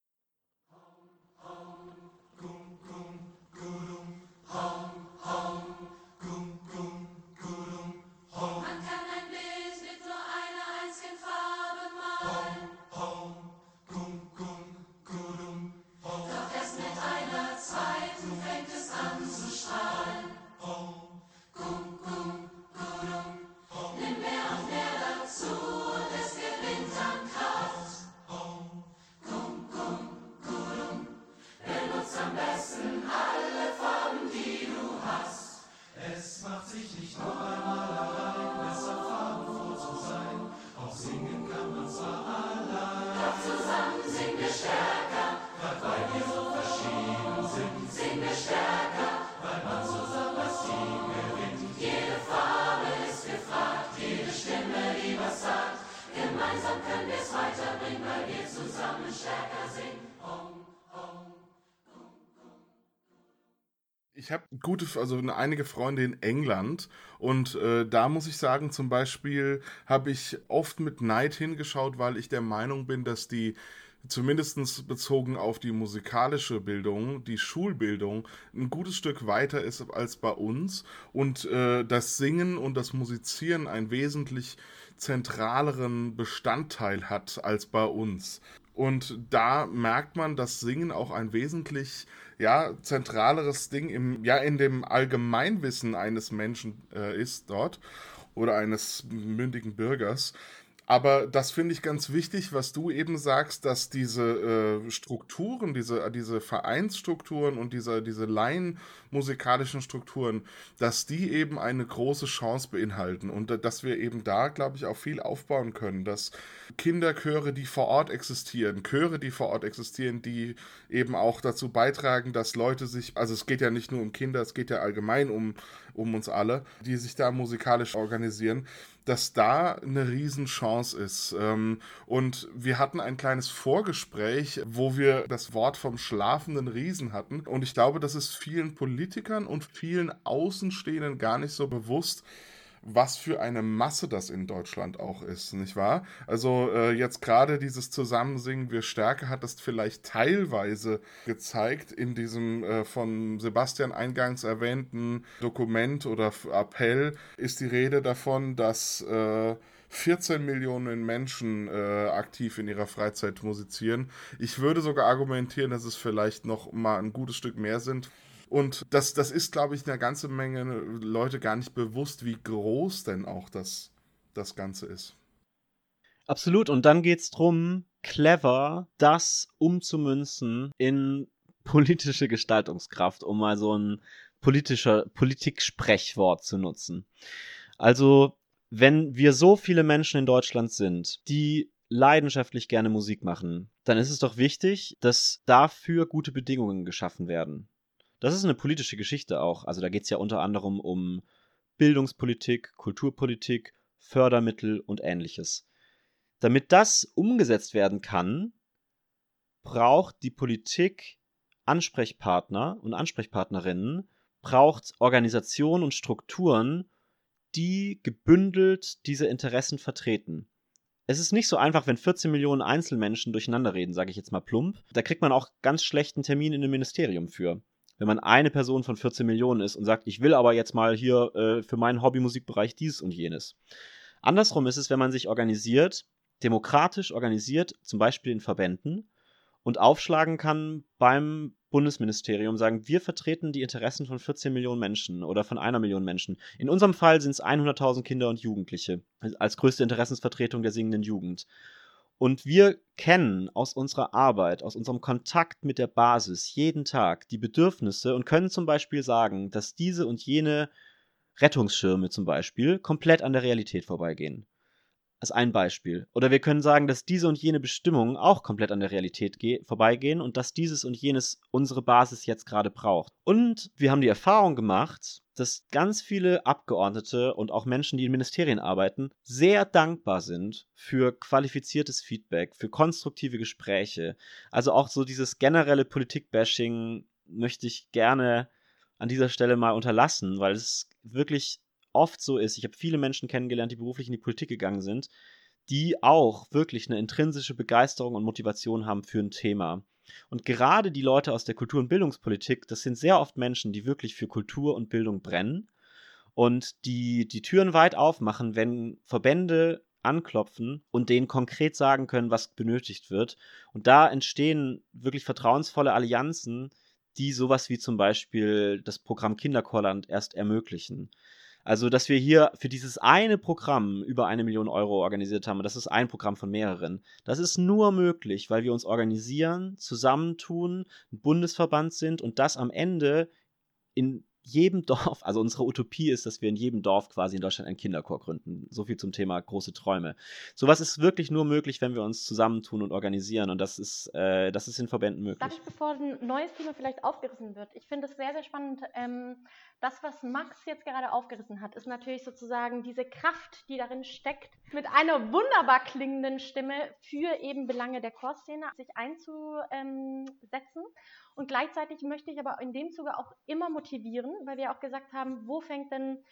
Ich habe gute, also einige Freunde in England und äh, da muss ich sagen, zum Beispiel habe ich oft mit Neid hingeschaut, weil ich der Meinung bin, dass die zumindest bezogen auf die musikalische Bildung, die Schulbildung, ein gutes Stück weiter ist als bei uns und äh, das Singen und das Musizieren einen wesentlich zentraleren Bestandteil hat als bei uns. Und da merkt man, dass Singen auch ein wesentlich ja, zentraleres Ding im, ja, in dem Allgemeinwissen eines Menschen äh, ist dort oder eines mündigen Bürgers. Aber das finde ich ganz wichtig, was du eben sagst, dass diese äh, Strukturen, diese, diese Vereinsstrukturen und diese, diese laienmusikalischen Strukturen, dass die eben eine große Chance beinhalten und äh, dass wir eben da, glaube ich, auch viel aufbauen können, dass Kinderchöre, die vor Ort existieren, Chöre, die vor Ort existieren, die eben auch dazu beitragen, dass Leute sich, also es geht ja nicht nur um Kinder, es geht ja allgemein um, um uns alle, die sich da musikalisch organisieren, dass da eine Riesenchance ist. Ähm, und wir hatten ein kleines Vorgespräch, wo wir das Wort vom schlafenden Riesen hatten. Und ich glaube, das ist vielen Politikern und vielen Außenstehenden gar nicht so bewusst, was für eine Masse das in Deutschland auch ist, nicht wahr? Also äh, jetzt gerade dieses Zusammensingen Wir Stärke hat das vielleicht teilweise gezeigt in diesem äh, von Sebastian eingangs erwähnten Dokument oder Appell ist die Rede davon, dass äh, 14 Millionen Menschen äh, aktiv in ihrer Freizeit musizieren. Ich würde sogar argumentieren, dass es vielleicht noch mal ein gutes Stück mehr sind. Und das, das ist, glaube ich, einer ganzen Menge Leute gar nicht bewusst, wie groß denn auch das, das Ganze ist. Absolut. Und dann geht es darum, clever das umzumünzen in politische Gestaltungskraft, um mal so ein politischer Politik-Sprechwort zu nutzen. Also, wenn wir so viele Menschen in Deutschland sind, die leidenschaftlich gerne Musik machen, dann ist es doch wichtig, dass dafür gute Bedingungen geschaffen werden. Das ist eine politische Geschichte auch. Also da geht es ja unter anderem um Bildungspolitik, Kulturpolitik, Fördermittel und ähnliches. Damit das umgesetzt werden kann, braucht die Politik Ansprechpartner und Ansprechpartnerinnen, braucht Organisationen und Strukturen, die gebündelt diese Interessen vertreten. Es ist nicht so einfach, wenn 14 Millionen Einzelmenschen durcheinander reden, sage ich jetzt mal plump. Da kriegt man auch ganz schlechten Termin in einem Ministerium für. Wenn man eine Person von 14 Millionen ist und sagt, ich will aber jetzt mal hier äh, für meinen Hobbymusikbereich dies und jenes. Andersrum ist es, wenn man sich organisiert, demokratisch organisiert, zum Beispiel in Verbänden, und aufschlagen kann beim Bundesministerium, sagen, wir vertreten die Interessen von 14 Millionen Menschen oder von einer Million Menschen. In unserem Fall sind es 100.000 Kinder und Jugendliche als größte Interessensvertretung der singenden Jugend. Und wir kennen aus unserer Arbeit, aus unserem Kontakt mit der Basis jeden Tag die Bedürfnisse und können zum Beispiel sagen, dass diese und jene Rettungsschirme zum Beispiel komplett an der Realität vorbeigehen als ein Beispiel. Oder wir können sagen, dass diese und jene Bestimmungen auch komplett an der Realität vorbeigehen und dass dieses und jenes unsere Basis jetzt gerade braucht. Und wir haben die Erfahrung gemacht, dass ganz viele Abgeordnete und auch Menschen, die in Ministerien arbeiten, sehr dankbar sind für qualifiziertes Feedback, für konstruktive Gespräche. Also auch so dieses generelle Politikbashing möchte ich gerne an dieser Stelle mal unterlassen, weil es wirklich oft so ist, ich habe viele Menschen kennengelernt, die beruflich in die Politik gegangen sind, die auch wirklich eine intrinsische Begeisterung und Motivation haben für ein Thema. Und gerade die Leute aus der Kultur- und Bildungspolitik, das sind sehr oft Menschen, die wirklich für Kultur und Bildung brennen und die die Türen weit aufmachen, wenn Verbände anklopfen und denen konkret sagen können, was benötigt wird. Und da entstehen wirklich vertrauensvolle Allianzen, die sowas wie zum Beispiel das Programm Kinderchorland erst ermöglichen. Also, dass wir hier für dieses eine Programm über eine Million Euro organisiert haben, das ist ein Programm von mehreren. Das ist nur möglich, weil wir uns organisieren, zusammentun, ein Bundesverband sind und das am Ende in jedem Dorf, also unsere Utopie ist, dass wir in jedem Dorf quasi in Deutschland einen Kinderchor gründen. So viel zum Thema große Träume. Sowas ist wirklich nur möglich, wenn wir uns zusammentun und organisieren und das ist, äh, das ist in Verbänden möglich. Darf ich, bevor ein neues Thema vielleicht aufgerissen wird, ich finde es sehr, sehr spannend. Ähm, das, was Max jetzt gerade aufgerissen hat, ist natürlich sozusagen diese Kraft, die darin steckt, mit einer wunderbar klingenden Stimme für eben Belange der Chorszene sich einzusetzen. Und gleichzeitig möchte ich aber in dem Zuge auch immer motivieren, weil wir auch gesagt haben, wo fängt denn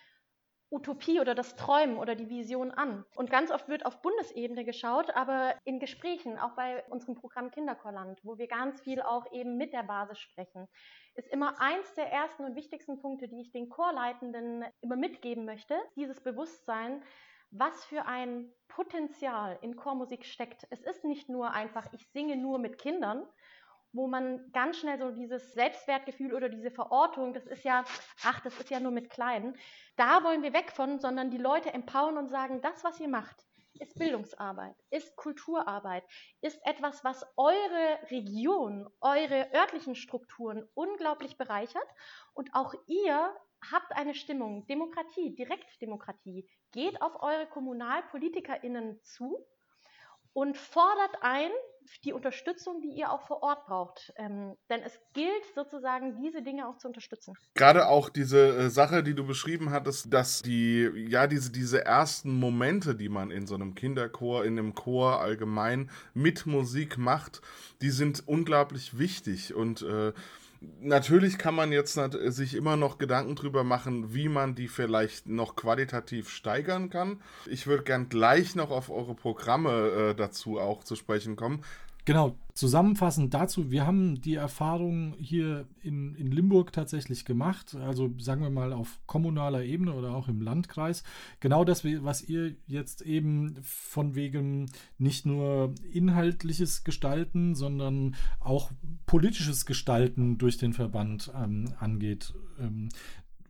Utopie oder das Träumen oder die Vision an. Und ganz oft wird auf Bundesebene geschaut, aber in Gesprächen, auch bei unserem Programm Kinderchorland, wo wir ganz viel auch eben mit der Basis sprechen, ist immer eins der ersten und wichtigsten Punkte, die ich den Chorleitenden immer mitgeben möchte, dieses Bewusstsein, was für ein Potenzial in Chormusik steckt. Es ist nicht nur einfach, ich singe nur mit Kindern, wo man ganz schnell so dieses Selbstwertgefühl oder diese Verortung, das ist ja, ach, das ist ja nur mit Kleinen, da wollen wir weg von, sondern die Leute empowern und sagen, das, was ihr macht, ist Bildungsarbeit, ist Kulturarbeit, ist etwas, was eure Region, eure örtlichen Strukturen unglaublich bereichert. Und auch ihr habt eine Stimmung, Demokratie, Direktdemokratie, geht auf eure KommunalpolitikerInnen zu und fordert ein, die Unterstützung, die ihr auch vor Ort braucht. Ähm, denn es gilt sozusagen, diese Dinge auch zu unterstützen. Gerade auch diese äh, Sache, die du beschrieben hattest, dass die, ja, diese, diese ersten Momente, die man in so einem Kinderchor, in einem Chor allgemein mit Musik macht, die sind unglaublich wichtig und äh, Natürlich kann man jetzt sich immer noch Gedanken drüber machen, wie man die vielleicht noch qualitativ steigern kann. Ich würde gern gleich noch auf eure Programme äh, dazu auch zu sprechen kommen. Genau, zusammenfassend dazu, wir haben die Erfahrung hier in, in Limburg tatsächlich gemacht, also sagen wir mal auf kommunaler Ebene oder auch im Landkreis. Genau das, was ihr jetzt eben von wegen nicht nur inhaltliches Gestalten, sondern auch politisches Gestalten durch den Verband ähm, angeht. Ähm,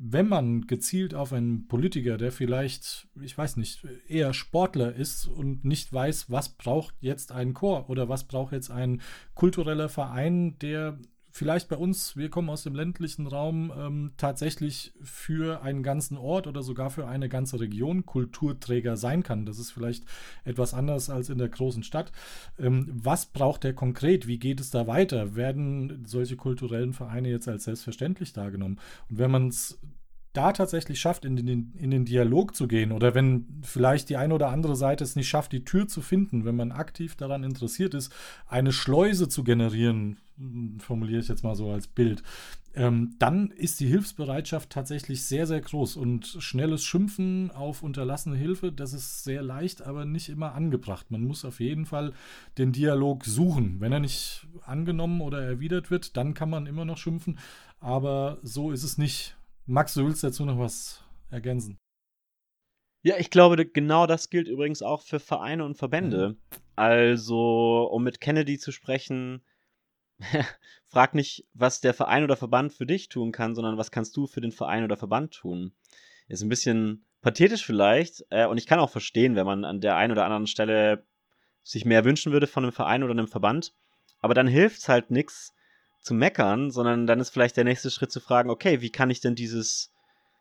wenn man gezielt auf einen Politiker, der vielleicht, ich weiß nicht, eher Sportler ist und nicht weiß, was braucht jetzt ein Chor oder was braucht jetzt ein kultureller Verein, der vielleicht bei uns, wir kommen aus dem ländlichen Raum, ähm, tatsächlich für einen ganzen Ort oder sogar für eine ganze Region Kulturträger sein kann. Das ist vielleicht etwas anders als in der großen Stadt. Ähm, was braucht der konkret? Wie geht es da weiter? Werden solche kulturellen Vereine jetzt als selbstverständlich dargenommen? Und wenn man es da tatsächlich schafft, in den, in den Dialog zu gehen oder wenn vielleicht die eine oder andere Seite es nicht schafft, die Tür zu finden, wenn man aktiv daran interessiert ist, eine Schleuse zu generieren, hm, formuliere ich jetzt mal so als Bild, ähm, dann ist die Hilfsbereitschaft tatsächlich sehr, sehr groß und schnelles Schimpfen auf unterlassene Hilfe, das ist sehr leicht, aber nicht immer angebracht. Man muss auf jeden Fall den Dialog suchen. Wenn er nicht angenommen oder erwidert wird, dann kann man immer noch schimpfen, aber so ist es nicht. Max, du willst dazu noch was ergänzen? Ja, ich glaube, genau das gilt übrigens auch für Vereine und Verbände. Mhm. Also, um mit Kennedy zu sprechen, frag nicht, was der Verein oder Verband für dich tun kann, sondern was kannst du für den Verein oder Verband tun. Ist ein bisschen pathetisch vielleicht, äh, und ich kann auch verstehen, wenn man an der einen oder anderen Stelle sich mehr wünschen würde von einem Verein oder einem Verband. Aber dann hilft es halt nichts, zu meckern, sondern dann ist vielleicht der nächste Schritt zu fragen, okay, wie kann ich denn dieses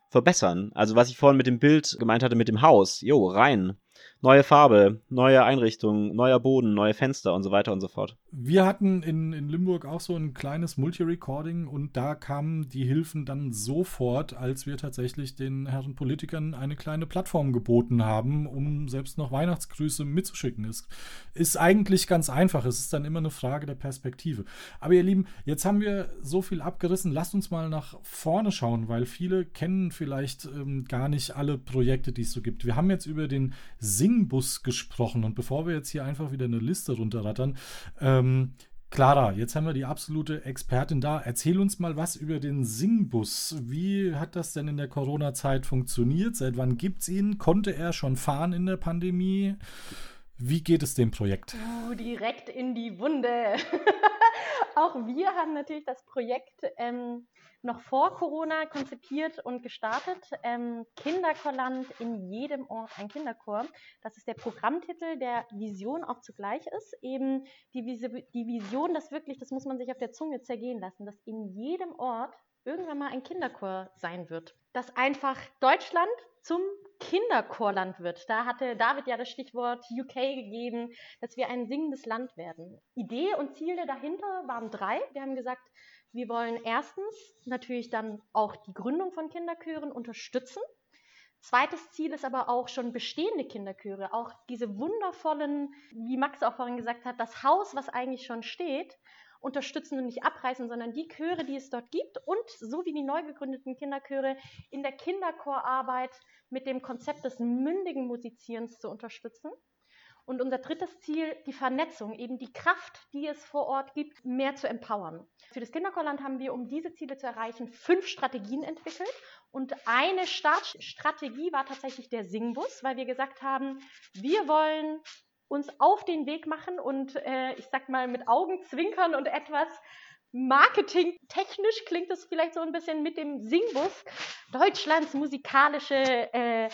verbessern? Also was ich vorhin mit dem Bild gemeint hatte mit dem Haus, jo, rein neue Farbe, neue Einrichtung, neuer Boden, neue Fenster und so weiter und so fort. Wir hatten in, in Limburg auch so ein kleines Multi-Recording und da kamen die Hilfen dann sofort, als wir tatsächlich den Herren Politikern eine kleine Plattform geboten haben, um selbst noch Weihnachtsgrüße mitzuschicken. Es ist eigentlich ganz einfach. Es ist dann immer eine Frage der Perspektive. Aber ihr Lieben, jetzt haben wir so viel abgerissen. Lasst uns mal nach vorne schauen, weil viele kennen vielleicht ähm, gar nicht alle Projekte, die es so gibt. Wir haben jetzt über den Singbus gesprochen. Und bevor wir jetzt hier einfach wieder eine Liste runterrattern, ähm, Clara, jetzt haben wir die absolute Expertin da. Erzähl uns mal was über den Singbus. Wie hat das denn in der Corona-Zeit funktioniert? Seit wann gibt es ihn? Konnte er schon fahren in der Pandemie? Wie geht es dem Projekt? Uh, direkt in die Wunde. Auch wir haben natürlich das Projekt ähm, noch vor Corona konzipiert und gestartet. Ähm, Kinderchorland in jedem Ort ein Kinderchor. Das ist der Programmtitel, der Vision auch zugleich ist. Eben die, die Vision, das wirklich, das muss man sich auf der Zunge zergehen lassen, dass in jedem Ort irgendwann mal ein Kinderchor sein wird. Dass einfach Deutschland zum Kinderchorland wird. Da hatte David ja das Stichwort UK gegeben, dass wir ein singendes Land werden. Idee und Ziele dahinter waren drei. Wir haben gesagt, wir wollen erstens natürlich dann auch die Gründung von Kinderchören unterstützen. Zweites Ziel ist aber auch schon bestehende Kinderchöre, auch diese wundervollen, wie Max auch vorhin gesagt hat, das Haus, was eigentlich schon steht, unterstützen und nicht abreißen, sondern die Chöre, die es dort gibt und so wie die neu gegründeten Kinderchöre in der Kinderchorarbeit mit dem Konzept des mündigen Musizierens zu unterstützen. Und unser drittes Ziel, die Vernetzung, eben die Kraft, die es vor Ort gibt, mehr zu empowern. Für das Kinderchorland haben wir, um diese Ziele zu erreichen, fünf Strategien entwickelt. Und eine Startstrategie war tatsächlich der Singbus, weil wir gesagt haben, wir wollen uns auf den Weg machen und äh, ich sag mal mit Augenzwinkern und etwas marketingtechnisch klingt es vielleicht so ein bisschen mit dem Singbus Deutschlands musikalische äh,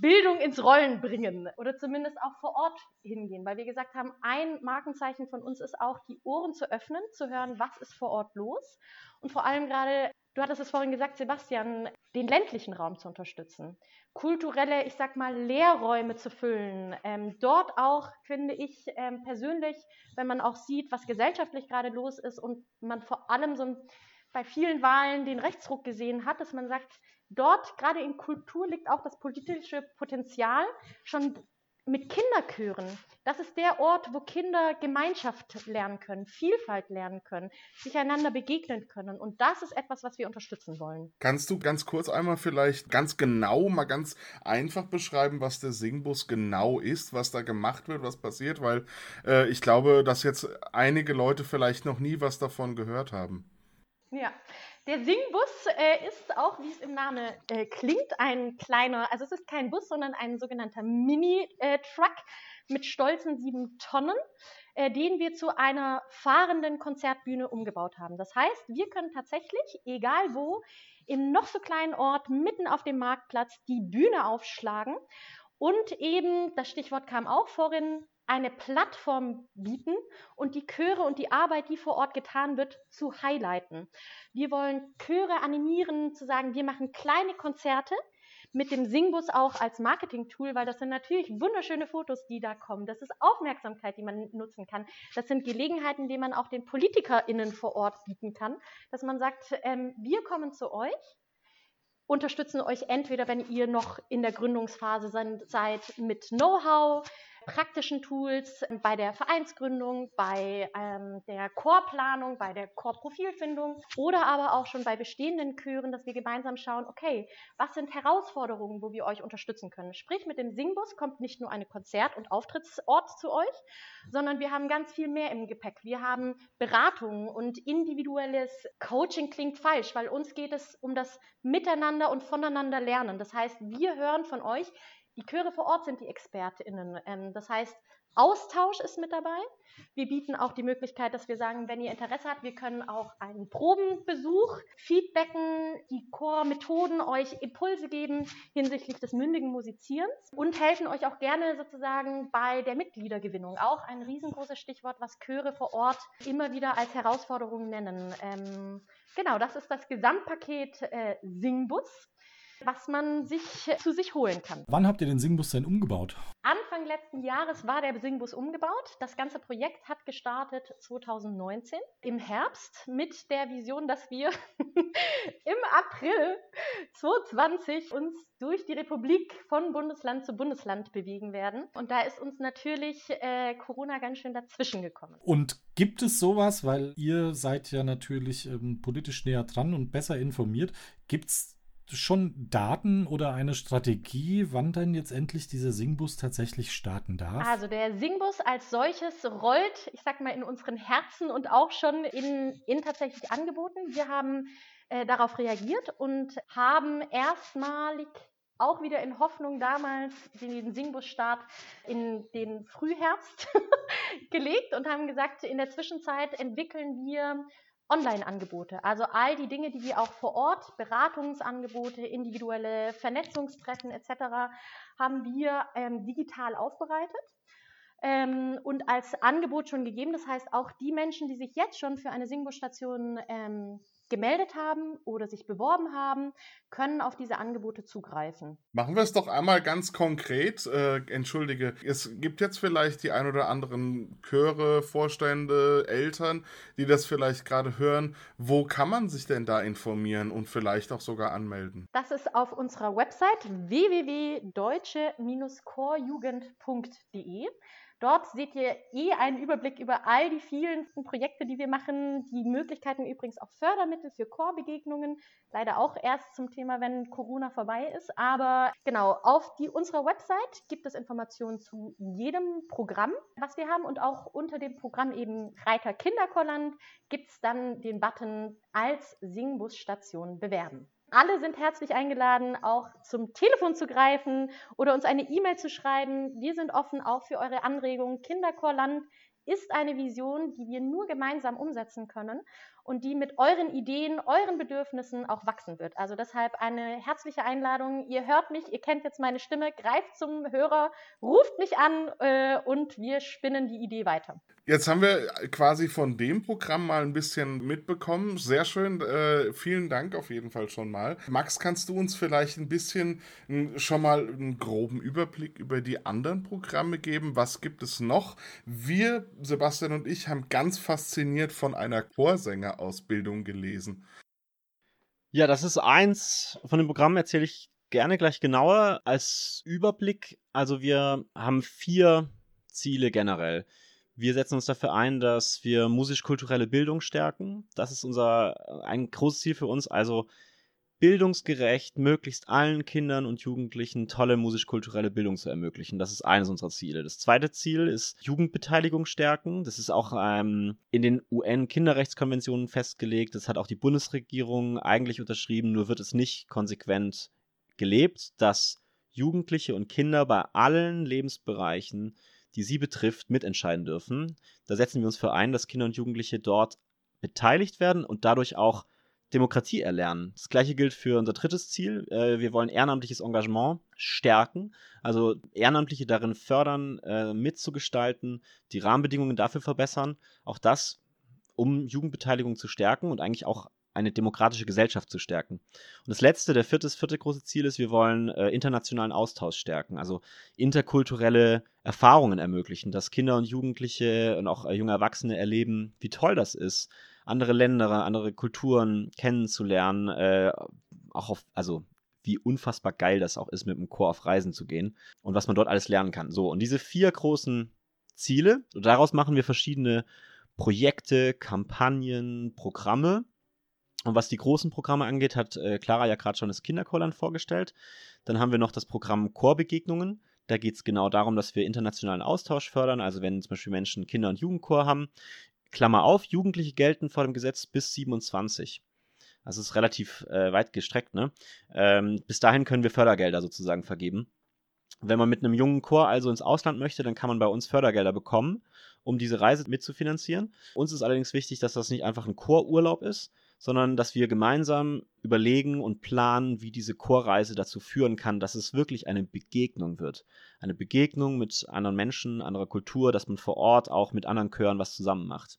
Bildung ins Rollen bringen oder zumindest auch vor Ort hingehen, weil wir gesagt haben, ein Markenzeichen von uns ist auch, die Ohren zu öffnen, zu hören, was ist vor Ort los. Und vor allem gerade, du hattest es vorhin gesagt, Sebastian, den ländlichen Raum zu unterstützen, kulturelle, ich sag mal, Lehrräume zu füllen, ähm, dort auch, finde ich ähm, persönlich, wenn man auch sieht, was gesellschaftlich gerade los ist und man vor allem so bei vielen Wahlen den Rechtsruck gesehen hat, dass man sagt, dort, gerade in Kultur, liegt auch das politische Potenzial, schon mit Kinderchören. Das ist der Ort, wo Kinder Gemeinschaft lernen können, Vielfalt lernen können, sich einander begegnen können. Und das ist etwas, was wir unterstützen wollen. Kannst du ganz kurz einmal vielleicht ganz genau, mal ganz einfach beschreiben, was der Singbus genau ist, was da gemacht wird, was passiert? Weil äh, ich glaube, dass jetzt einige Leute vielleicht noch nie was davon gehört haben. Ja, der Singbus äh, ist auch, wie es im Namen äh, klingt, ein kleiner, also es ist kein Bus, sondern ein sogenannter Mini-Truck mit stolzen sieben Tonnen, äh, den wir zu einer fahrenden Konzertbühne umgebaut haben. Das heißt, wir können tatsächlich, egal wo, im noch so kleinen Ort mitten auf dem Marktplatz die Bühne aufschlagen und eben, das Stichwort kam auch vorhin, eine Plattform bieten und die Chöre und die Arbeit, die vor Ort getan wird, zu highlighten. Wir wollen Chöre animieren, zu sagen, wir machen kleine Konzerte mit dem Singbus auch als Marketing-Tool, weil das sind natürlich wunderschöne Fotos, die da kommen. Das ist Aufmerksamkeit, die man nutzen kann. Das sind Gelegenheiten, die man auch den PolitikerInnen vor Ort bieten kann, dass man sagt, ähm, wir kommen zu euch, unterstützen euch entweder, wenn ihr noch in der Gründungsphase seid, mit Know-how, praktischen Tools bei der Vereinsgründung, bei ähm, der Chorplanung, bei der Chorprofilfindung oder aber auch schon bei bestehenden Chören, dass wir gemeinsam schauen, okay, was sind Herausforderungen, wo wir euch unterstützen können. Sprich, mit dem Singbus kommt nicht nur eine Konzert- und Auftrittsort zu euch, sondern wir haben ganz viel mehr im Gepäck. Wir haben Beratungen und individuelles Coaching klingt falsch, weil uns geht es um das Miteinander und voneinander lernen. Das heißt, wir hören von euch, Chöre vor Ort sind die ExpertInnen. Ähm, das heißt, Austausch ist mit dabei. Wir bieten auch die Möglichkeit, dass wir sagen, wenn ihr Interesse habt, wir können auch einen Probenbesuch feedbacken, die Chormethoden euch Impulse geben hinsichtlich des mündigen Musizierens und helfen euch auch gerne sozusagen bei der Mitgliedergewinnung. Auch ein riesengroßes Stichwort, was Chöre vor Ort immer wieder als Herausforderung nennen. Ähm, genau, das ist das Gesamtpaket äh, Singbus was man sich zu sich holen kann. Wann habt ihr den Singbus denn umgebaut? Anfang letzten Jahres war der Singbus umgebaut. Das ganze Projekt hat gestartet 2019 im Herbst mit der Vision, dass wir im April 2020 uns durch die Republik von Bundesland zu Bundesland bewegen werden. Und da ist uns natürlich äh, Corona ganz schön dazwischen gekommen. Und gibt es sowas, weil ihr seid ja natürlich ähm, politisch näher dran und besser informiert, gibt es schon Daten oder eine Strategie, wann denn jetzt endlich dieser Singbus tatsächlich starten darf? Also der Singbus als solches rollt, ich sag mal, in unseren Herzen und auch schon in, in tatsächlich Angeboten. Wir haben äh, darauf reagiert und haben erstmalig auch wieder in Hoffnung damals den Singbus-Start in den Frühherbst gelegt und haben gesagt, in der Zwischenzeit entwickeln wir Online-Angebote, also all die Dinge, die wir auch vor Ort, Beratungsangebote, individuelle Vernetzungstreffen etc., haben wir ähm, digital aufbereitet ähm, und als Angebot schon gegeben. Das heißt, auch die Menschen, die sich jetzt schon für eine Singbus-Station ähm, gemeldet haben oder sich beworben haben, können auf diese Angebote zugreifen. Machen wir es doch einmal ganz konkret. Äh, entschuldige, es gibt jetzt vielleicht die ein oder anderen Chöre, Vorstände, Eltern, die das vielleicht gerade hören. Wo kann man sich denn da informieren und vielleicht auch sogar anmelden? Das ist auf unserer Website www.deutsche-chorjugend.de. Dort seht ihr eh einen Überblick über all die vielen Projekte, die wir machen, die Möglichkeiten übrigens auch Fördermittel für Chorbegegnungen, leider auch erst zum Thema, wenn Corona vorbei ist. Aber genau, auf die, unserer Website gibt es Informationen zu jedem Programm, was wir haben und auch unter dem Programm eben Reiter Kinderchorland gibt es dann den Button als Singbusstation bewerben. Alle sind herzlich eingeladen, auch zum Telefon zu greifen oder uns eine E-Mail zu schreiben. Wir sind offen auch für eure Anregungen. Kinderchorland ist eine Vision, die wir nur gemeinsam umsetzen können und die mit euren Ideen, euren Bedürfnissen auch wachsen wird. Also deshalb eine herzliche Einladung. Ihr hört mich, ihr kennt jetzt meine Stimme, greift zum Hörer, ruft mich an äh, und wir spinnen die Idee weiter. Jetzt haben wir quasi von dem Programm mal ein bisschen mitbekommen. Sehr schön. Äh, vielen Dank auf jeden Fall schon mal. Max, kannst du uns vielleicht ein bisschen schon mal einen groben Überblick über die anderen Programme geben? Was gibt es noch? Wir, Sebastian und ich, haben ganz fasziniert von einer Chorsänger Ausbildung gelesen. Ja, das ist eins von den Programmen, erzähle ich gerne gleich genauer als Überblick. Also wir haben vier Ziele generell. Wir setzen uns dafür ein, dass wir musisch-kulturelle Bildung stärken. Das ist unser ein großes Ziel für uns. Also bildungsgerecht möglichst allen Kindern und Jugendlichen tolle musisch-kulturelle Bildung zu ermöglichen. Das ist eines unserer Ziele. Das zweite Ziel ist Jugendbeteiligung stärken. Das ist auch ähm, in den UN-Kinderrechtskonventionen festgelegt. Das hat auch die Bundesregierung eigentlich unterschrieben, nur wird es nicht konsequent gelebt, dass Jugendliche und Kinder bei allen Lebensbereichen die sie betrifft, mitentscheiden dürfen. Da setzen wir uns für ein, dass Kinder und Jugendliche dort beteiligt werden und dadurch auch Demokratie erlernen. Das gleiche gilt für unser drittes Ziel. Äh, wir wollen ehrenamtliches Engagement stärken, also Ehrenamtliche darin fördern, äh, mitzugestalten, die Rahmenbedingungen dafür verbessern. Auch das, um Jugendbeteiligung zu stärken und eigentlich auch eine demokratische Gesellschaft zu stärken. Und das letzte, der vierte, vierte große Ziel ist, wir wollen äh, internationalen Austausch stärken, also interkulturelle Erfahrungen ermöglichen, dass Kinder und Jugendliche und auch junge Erwachsene erleben, wie toll das ist, andere Länder, andere Kulturen kennenzulernen, äh, auch auf, also wie unfassbar geil das auch ist, mit dem Chor auf Reisen zu gehen und was man dort alles lernen kann. So, und diese vier großen Ziele, daraus machen wir verschiedene Projekte, Kampagnen, Programme und was die großen Programme angeht, hat äh, Clara ja gerade schon das Kinderchorland vorgestellt. Dann haben wir noch das Programm Chorbegegnungen. Da geht es genau darum, dass wir internationalen Austausch fördern. Also wenn zum Beispiel Menschen Kinder- und Jugendchor haben, Klammer auf, Jugendliche gelten vor dem Gesetz bis 27. Also es ist relativ äh, weit gestreckt. Ne? Ähm, bis dahin können wir Fördergelder sozusagen vergeben. Wenn man mit einem jungen Chor also ins Ausland möchte, dann kann man bei uns Fördergelder bekommen, um diese Reise mitzufinanzieren. Uns ist allerdings wichtig, dass das nicht einfach ein Chorurlaub ist, sondern dass wir gemeinsam überlegen und planen, wie diese Chorreise dazu führen kann, dass es wirklich eine Begegnung wird. Eine Begegnung mit anderen Menschen, anderer Kultur, dass man vor Ort auch mit anderen Chören was zusammen macht.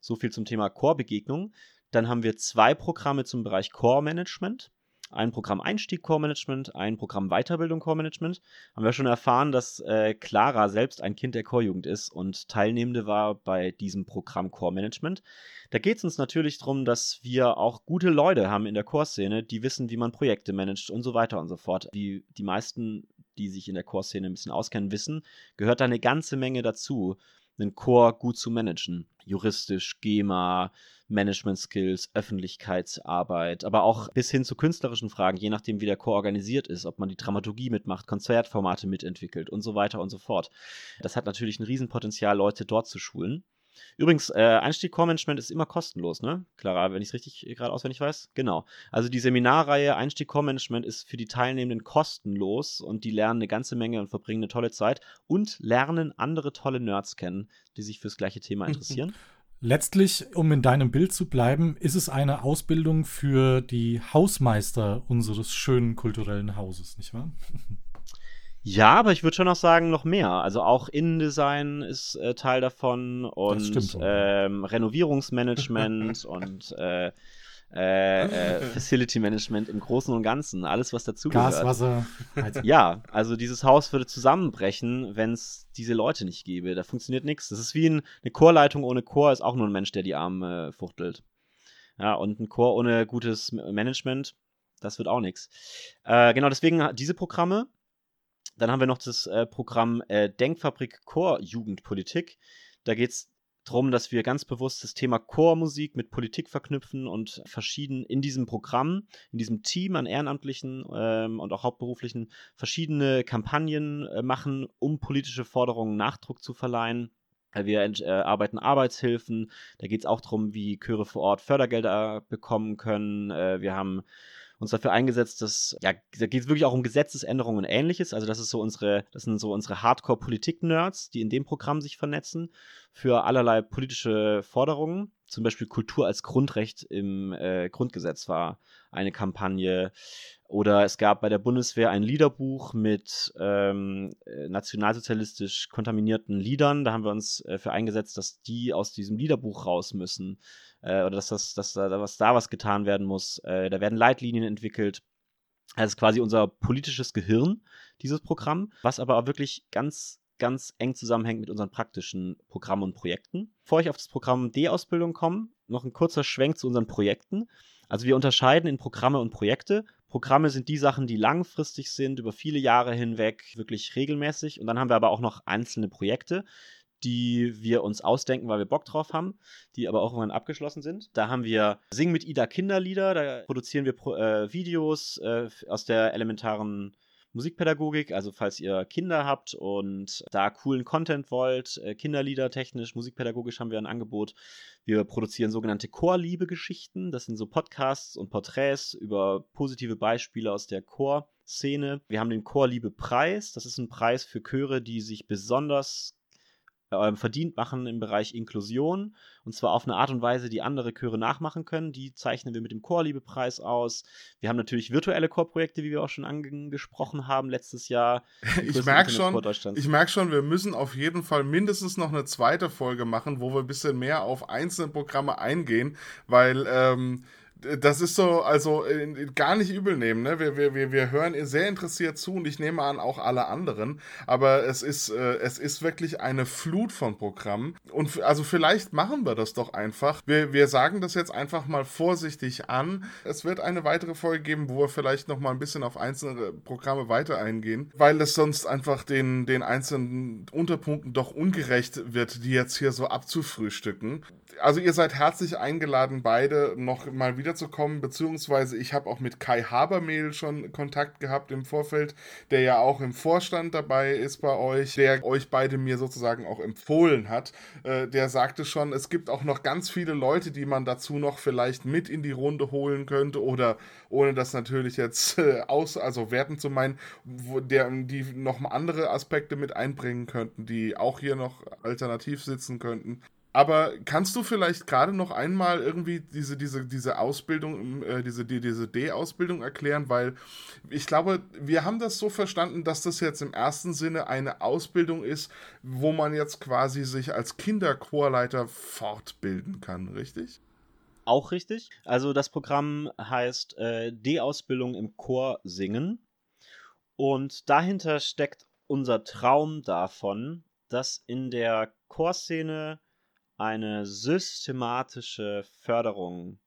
So viel zum Thema Chorbegegnung. Dann haben wir zwei Programme zum Bereich Chormanagement ein Programm Einstieg Core Management, ein Programm Weiterbildung Core Management. Haben wir schon erfahren, dass äh, Clara selbst ein Kind der Chorjugend ist und Teilnehmende war bei diesem Programm Core Management. Da geht es uns natürlich darum, dass wir auch gute Leute haben in der Chorszene, die wissen, wie man Projekte managt und so weiter und so fort. Wie die meisten, die sich in der Chorszene ein bisschen auskennen, wissen, gehört da eine ganze Menge dazu, einen Chor gut zu managen. Juristisch, GEMA, Management-Skills, Öffentlichkeitsarbeit, aber auch bis hin zu künstlerischen Fragen, je nachdem, wie der Chor organisiert ist, ob man die Dramaturgie mitmacht, Konzertformate mitentwickelt und so weiter und so fort. Das hat natürlich ein Riesenpotenzial, Leute dort zu schulen. Übrigens, äh, Einstieg Core Management ist immer kostenlos, ne? Clara, wenn ich es richtig gerade auswendig weiß. Genau. Also die Seminarreihe Einstieg Core Management ist für die Teilnehmenden kostenlos und die lernen eine ganze Menge und verbringen eine tolle Zeit und lernen andere tolle Nerds kennen, die sich fürs gleiche Thema interessieren. Letztlich, um in deinem Bild zu bleiben, ist es eine Ausbildung für die Hausmeister unseres schönen kulturellen Hauses, nicht wahr? Ja, aber ich würde schon noch sagen, noch mehr. Also auch Innendesign ist äh, Teil davon und ähm, Renovierungsmanagement und äh, äh, äh, Facility Management im Großen und Ganzen, alles was dazu Gas, gehört. Wasser. Ja, also dieses Haus würde zusammenbrechen, wenn es diese Leute nicht gäbe. Da funktioniert nichts. Das ist wie ein, eine Chorleitung ohne Chor ist auch nur ein Mensch, der die Arme äh, fuchtelt. Ja, und ein Chor ohne gutes Management, das wird auch nichts. Äh, genau, deswegen diese Programme. Dann haben wir noch das äh, Programm äh, Denkfabrik Chor Jugendpolitik. Da geht es darum, dass wir ganz bewusst das Thema Chormusik mit Politik verknüpfen und verschieden in diesem Programm, in diesem Team an Ehrenamtlichen ähm, und auch Hauptberuflichen verschiedene Kampagnen äh, machen, um politische Forderungen Nachdruck zu verleihen. Äh, wir äh, arbeiten Arbeitshilfen, da geht es auch darum, wie Chöre vor Ort Fördergelder bekommen können. Äh, wir haben uns dafür eingesetzt, dass, ja, da geht es wirklich auch um Gesetzesänderungen und ähnliches. Also das ist so unsere, das sind so unsere Hardcore-Politik-Nerds, die in dem Programm sich vernetzen für allerlei politische Forderungen. Zum Beispiel Kultur als Grundrecht im äh, Grundgesetz war eine Kampagne. Oder es gab bei der Bundeswehr ein Liederbuch mit ähm, äh, nationalsozialistisch kontaminierten Liedern. Da haben wir uns äh, für eingesetzt, dass die aus diesem Liederbuch raus müssen äh, oder dass, das, dass da, was, da was getan werden muss. Äh, da werden Leitlinien entwickelt. Das ist quasi unser politisches Gehirn, dieses Programm, was aber auch wirklich ganz, ganz eng zusammenhängt mit unseren praktischen Programmen und Projekten. Bevor ich auf das Programm D-Ausbildung komme, noch ein kurzer Schwenk zu unseren Projekten. Also wir unterscheiden in Programme und Projekte. Programme sind die Sachen, die langfristig sind, über viele Jahre hinweg, wirklich regelmäßig. Und dann haben wir aber auch noch einzelne Projekte, die wir uns ausdenken, weil wir Bock drauf haben, die aber auch irgendwann abgeschlossen sind. Da haben wir Sing mit Ida Kinderlieder, da produzieren wir äh, Videos äh, aus der elementaren Musikpädagogik, also falls ihr Kinder habt und da coolen Content wollt, äh, Kinderlieder technisch, musikpädagogisch haben wir ein Angebot. Wir produzieren sogenannte Chorliebe-Geschichten. Das sind so Podcasts und Porträts über positive Beispiele aus der Chorszene. Wir haben den Chorliebe-Preis. Das ist ein Preis für Chöre, die sich besonders äh, verdient machen im Bereich Inklusion. Und zwar auf eine Art und Weise, die andere Chöre nachmachen können. Die zeichnen wir mit dem Chorliebepreis aus. Wir haben natürlich virtuelle Chorprojekte, wie wir auch schon angesprochen haben letztes Jahr. Ich merke schon, ich merke schon, wir müssen auf jeden Fall mindestens noch eine zweite Folge machen, wo wir ein bisschen mehr auf einzelne Programme eingehen, weil ähm, das ist so, also äh, gar nicht übel nehmen, ne? Wir, wir, wir hören ihr sehr interessiert zu und ich nehme an, auch alle anderen. Aber es ist, äh, es ist wirklich eine Flut von Programmen. Und also vielleicht machen wir das doch einfach. Wir, wir sagen das jetzt einfach mal vorsichtig an. Es wird eine weitere Folge geben, wo wir vielleicht noch mal ein bisschen auf einzelne Programme weiter eingehen, weil es sonst einfach den, den einzelnen Unterpunkten doch ungerecht wird, die jetzt hier so abzufrühstücken. Also ihr seid herzlich eingeladen, beide noch mal wieder wiederzukommen, beziehungsweise ich habe auch mit Kai Habermehl schon Kontakt gehabt im Vorfeld, der ja auch im Vorstand dabei ist bei euch, der euch beide mir sozusagen auch empfohlen hat. Äh, der sagte schon, es gibt auch noch ganz viele Leute, die man dazu noch vielleicht mit in die Runde holen könnte oder ohne das natürlich jetzt äh, aus, also werten zu meinen, wo der, die noch andere Aspekte mit einbringen könnten, die auch hier noch alternativ sitzen könnten. Aber kannst du vielleicht gerade noch einmal irgendwie diese, diese, diese Ausbildung, äh, diese, die, diese D-Ausbildung erklären? Weil ich glaube, wir haben das so verstanden, dass das jetzt im ersten Sinne eine Ausbildung ist, wo man jetzt quasi sich als Kinderchorleiter fortbilden kann, richtig? Auch richtig. Also das Programm heißt äh, D-Ausbildung im Chor singen. Und dahinter steckt unser Traum davon, dass in der Chorszene eine systematische Förderung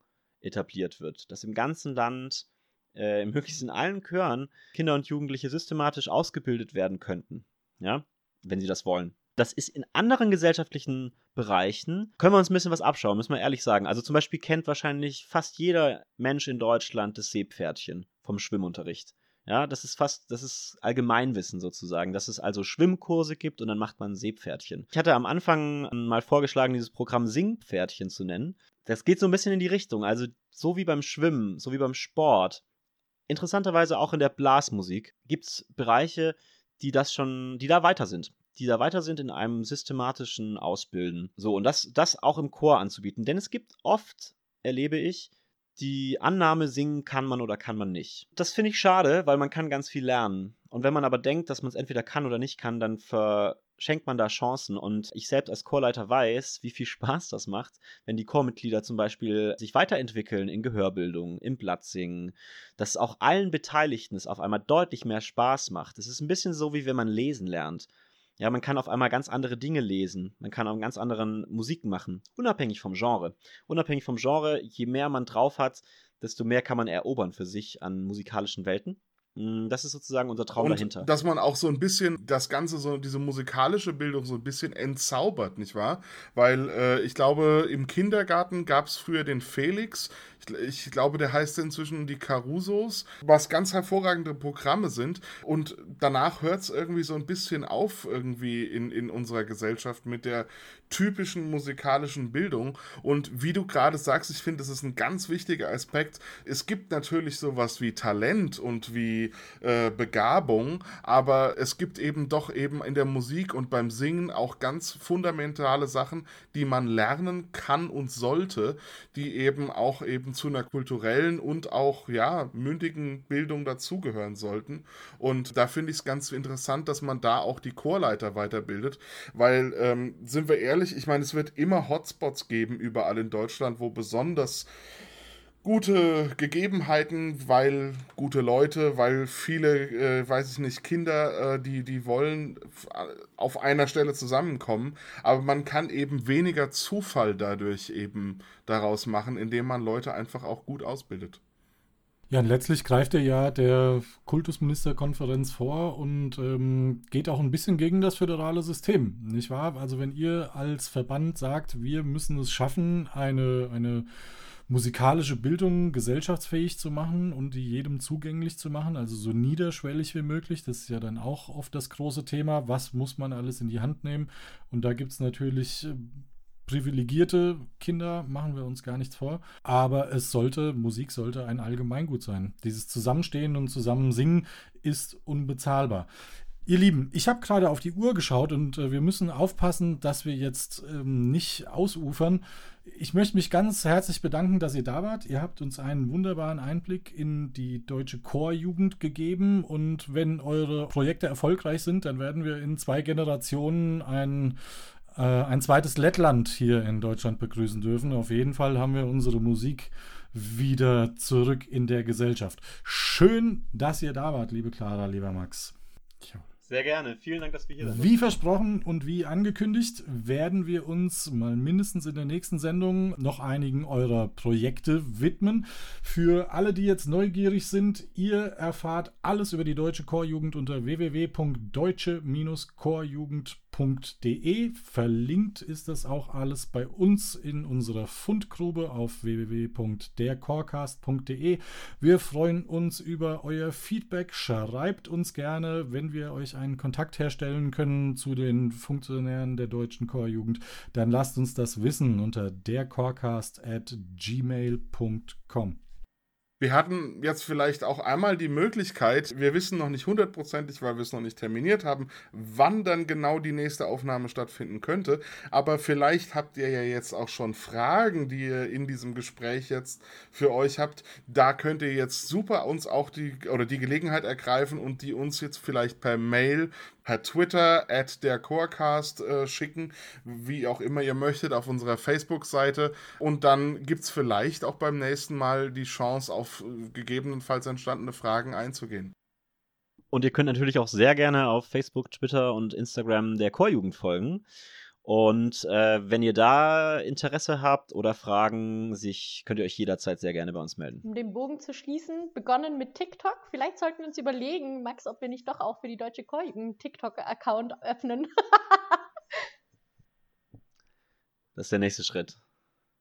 etabliert wird, dass im ganzen Land, äh, möglichst in allen Chören, Kinder und Jugendliche systematisch ausgebildet werden könnten, ja, wenn sie das wollen. Das ist in anderen gesellschaftlichen Bereichen, können wir uns ein bisschen was abschauen, müssen wir ehrlich sagen. Also zum Beispiel kennt wahrscheinlich fast jeder Mensch in Deutschland das Seepferdchen vom Schwimmunterricht. Ja, das ist fast, das ist Allgemeinwissen sozusagen, dass es also Schwimmkurse gibt und dann macht man Seepferdchen. Ich hatte am Anfang mal vorgeschlagen, dieses Programm Singpferdchen zu nennen. Das geht so ein bisschen in die Richtung, also so wie beim Schwimmen, so wie beim Sport. Interessanterweise auch in der Blasmusik gibt es Bereiche, die das schon, die da weiter sind die da weiter sind in einem systematischen Ausbilden. So, und das, das auch im Chor anzubieten. Denn es gibt oft, erlebe ich, die Annahme singen kann man oder kann man nicht. Das finde ich schade, weil man kann ganz viel lernen. Und wenn man aber denkt, dass man es entweder kann oder nicht kann, dann verschenkt man da Chancen. Und ich selbst als Chorleiter weiß, wie viel Spaß das macht, wenn die Chormitglieder zum Beispiel sich weiterentwickeln in Gehörbildung, im Blattsingen, dass auch allen Beteiligten es auf einmal deutlich mehr Spaß macht. Es ist ein bisschen so, wie wenn man lesen lernt. Ja, man kann auf einmal ganz andere Dinge lesen. Man kann auch ganz anderen Musiken machen. Unabhängig vom Genre. Unabhängig vom Genre, je mehr man drauf hat, desto mehr kann man erobern für sich an musikalischen Welten. Mm, das ist sozusagen unser Traum und dahinter. Dass man auch so ein bisschen das Ganze, so diese musikalische Bildung so ein bisschen entzaubert, nicht wahr? Weil äh, ich glaube, im Kindergarten gab es früher den Felix. Ich, ich, glaube, der heißt inzwischen die Carusos, was ganz hervorragende Programme sind. Und danach hört es irgendwie so ein bisschen auf, irgendwie in, in unserer Gesellschaft mit der typischen musikalischen Bildung. Und wie du gerade sagst, ich finde, das ist ein ganz wichtiger Aspekt. Es gibt natürlich sowas wie Talent und wie äh, Begabung, aber es gibt eben doch eben in der Musik und beim Singen auch ganz fundamentale Sachen, die man lernen kann und sollte, die eben auch eben zu einer kulturellen und auch ja mündigen Bildung dazugehören sollten. Und da finde ich es ganz interessant, dass man da auch die Chorleiter weiterbildet, weil ähm, sind wir ehrlich, ich meine, es wird immer Hotspots geben überall in Deutschland, wo besonders gute Gegebenheiten, weil gute Leute, weil viele, äh, weiß ich nicht, Kinder, äh, die, die wollen auf einer Stelle zusammenkommen. Aber man kann eben weniger Zufall dadurch eben daraus machen, indem man Leute einfach auch gut ausbildet. Ja, und letztlich greift er ja der Kultusministerkonferenz vor und ähm, geht auch ein bisschen gegen das föderale System, nicht wahr? Also wenn ihr als Verband sagt, wir müssen es schaffen, eine, eine musikalische Bildung gesellschaftsfähig zu machen und die jedem zugänglich zu machen, also so niederschwellig wie möglich. Das ist ja dann auch oft das große Thema. Was muss man alles in die Hand nehmen? Und da gibt es natürlich äh, privilegierte Kinder, machen wir uns gar nichts vor. Aber es sollte, Musik sollte ein Allgemeingut sein. Dieses Zusammenstehen und Zusammensingen ist unbezahlbar. Ihr Lieben, ich habe gerade auf die Uhr geschaut und äh, wir müssen aufpassen, dass wir jetzt ähm, nicht ausufern. Ich möchte mich ganz herzlich bedanken, dass ihr da wart. Ihr habt uns einen wunderbaren Einblick in die deutsche Chorjugend gegeben und wenn eure Projekte erfolgreich sind, dann werden wir in zwei Generationen ein äh, ein zweites Lettland hier in Deutschland begrüßen dürfen. Auf jeden Fall haben wir unsere Musik wieder zurück in der Gesellschaft. Schön, dass ihr da wart, liebe Clara, lieber Max. Sehr gerne. Vielen Dank, dass wir hier sind. Wie versprochen und wie angekündigt, werden wir uns mal mindestens in der nächsten Sendung noch einigen eurer Projekte widmen. Für alle, die jetzt neugierig sind, ihr erfahrt alles über die deutsche Chorjugend unter www.deutsche-chorjugend.de www.derchorcast.de. Verlinkt ist das auch alles bei uns in unserer Fundgrube auf www.derchorcast.de. Wir freuen uns über euer Feedback. Schreibt uns gerne, wenn wir euch einen Kontakt herstellen können zu den Funktionären der deutschen Chorjugend. Dann lasst uns das wissen unter derchorcast at gmail.com. Wir hatten jetzt vielleicht auch einmal die Möglichkeit, wir wissen noch nicht hundertprozentig, weil wir es noch nicht terminiert haben, wann dann genau die nächste Aufnahme stattfinden könnte. Aber vielleicht habt ihr ja jetzt auch schon Fragen, die ihr in diesem Gespräch jetzt für euch habt. Da könnt ihr jetzt super uns auch die oder die Gelegenheit ergreifen und die uns jetzt vielleicht per Mail per Twitter at der Chorecast äh, schicken, wie auch immer ihr möchtet, auf unserer Facebook-Seite. Und dann gibt es vielleicht auch beim nächsten Mal die Chance, auf äh, gegebenenfalls entstandene Fragen einzugehen. Und ihr könnt natürlich auch sehr gerne auf Facebook, Twitter und Instagram der Chorjugend folgen. Und äh, wenn ihr da Interesse habt oder Fragen, sich, könnt ihr euch jederzeit sehr gerne bei uns melden. Um den Bogen zu schließen, begonnen mit TikTok. Vielleicht sollten wir uns überlegen, Max, ob wir nicht doch auch für die Deutsche Chorjugend einen TikTok-Account öffnen. das ist der nächste Schritt.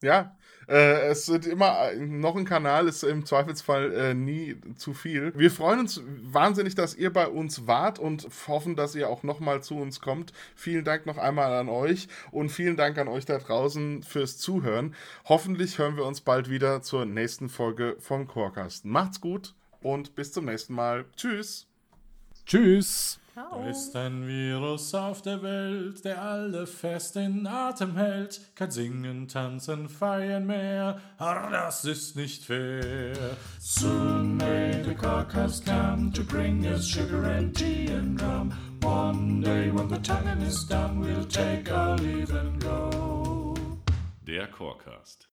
Ja, äh, es wird immer noch ein Kanal, ist im Zweifelsfall äh, nie zu viel. Wir freuen uns wahnsinnig, dass ihr bei uns wart und hoffen, dass ihr auch nochmal zu uns kommt. Vielen Dank noch einmal an euch und vielen Dank an euch da draußen fürs Zuhören. Hoffentlich hören wir uns bald wieder zur nächsten Folge vom Chorcast. Macht's gut und bis zum nächsten Mal. Tschüss. Tschüss. Da ist ein Virus auf der Welt, der alle fest in Atem hält. Kein Singen, Tanzen, Feiern mehr, aber das ist nicht fair. Soon may the carcass come to bring us sugar and tea and rum. One day when the tonguing is done, we'll take our leave and go. Der Chorcast.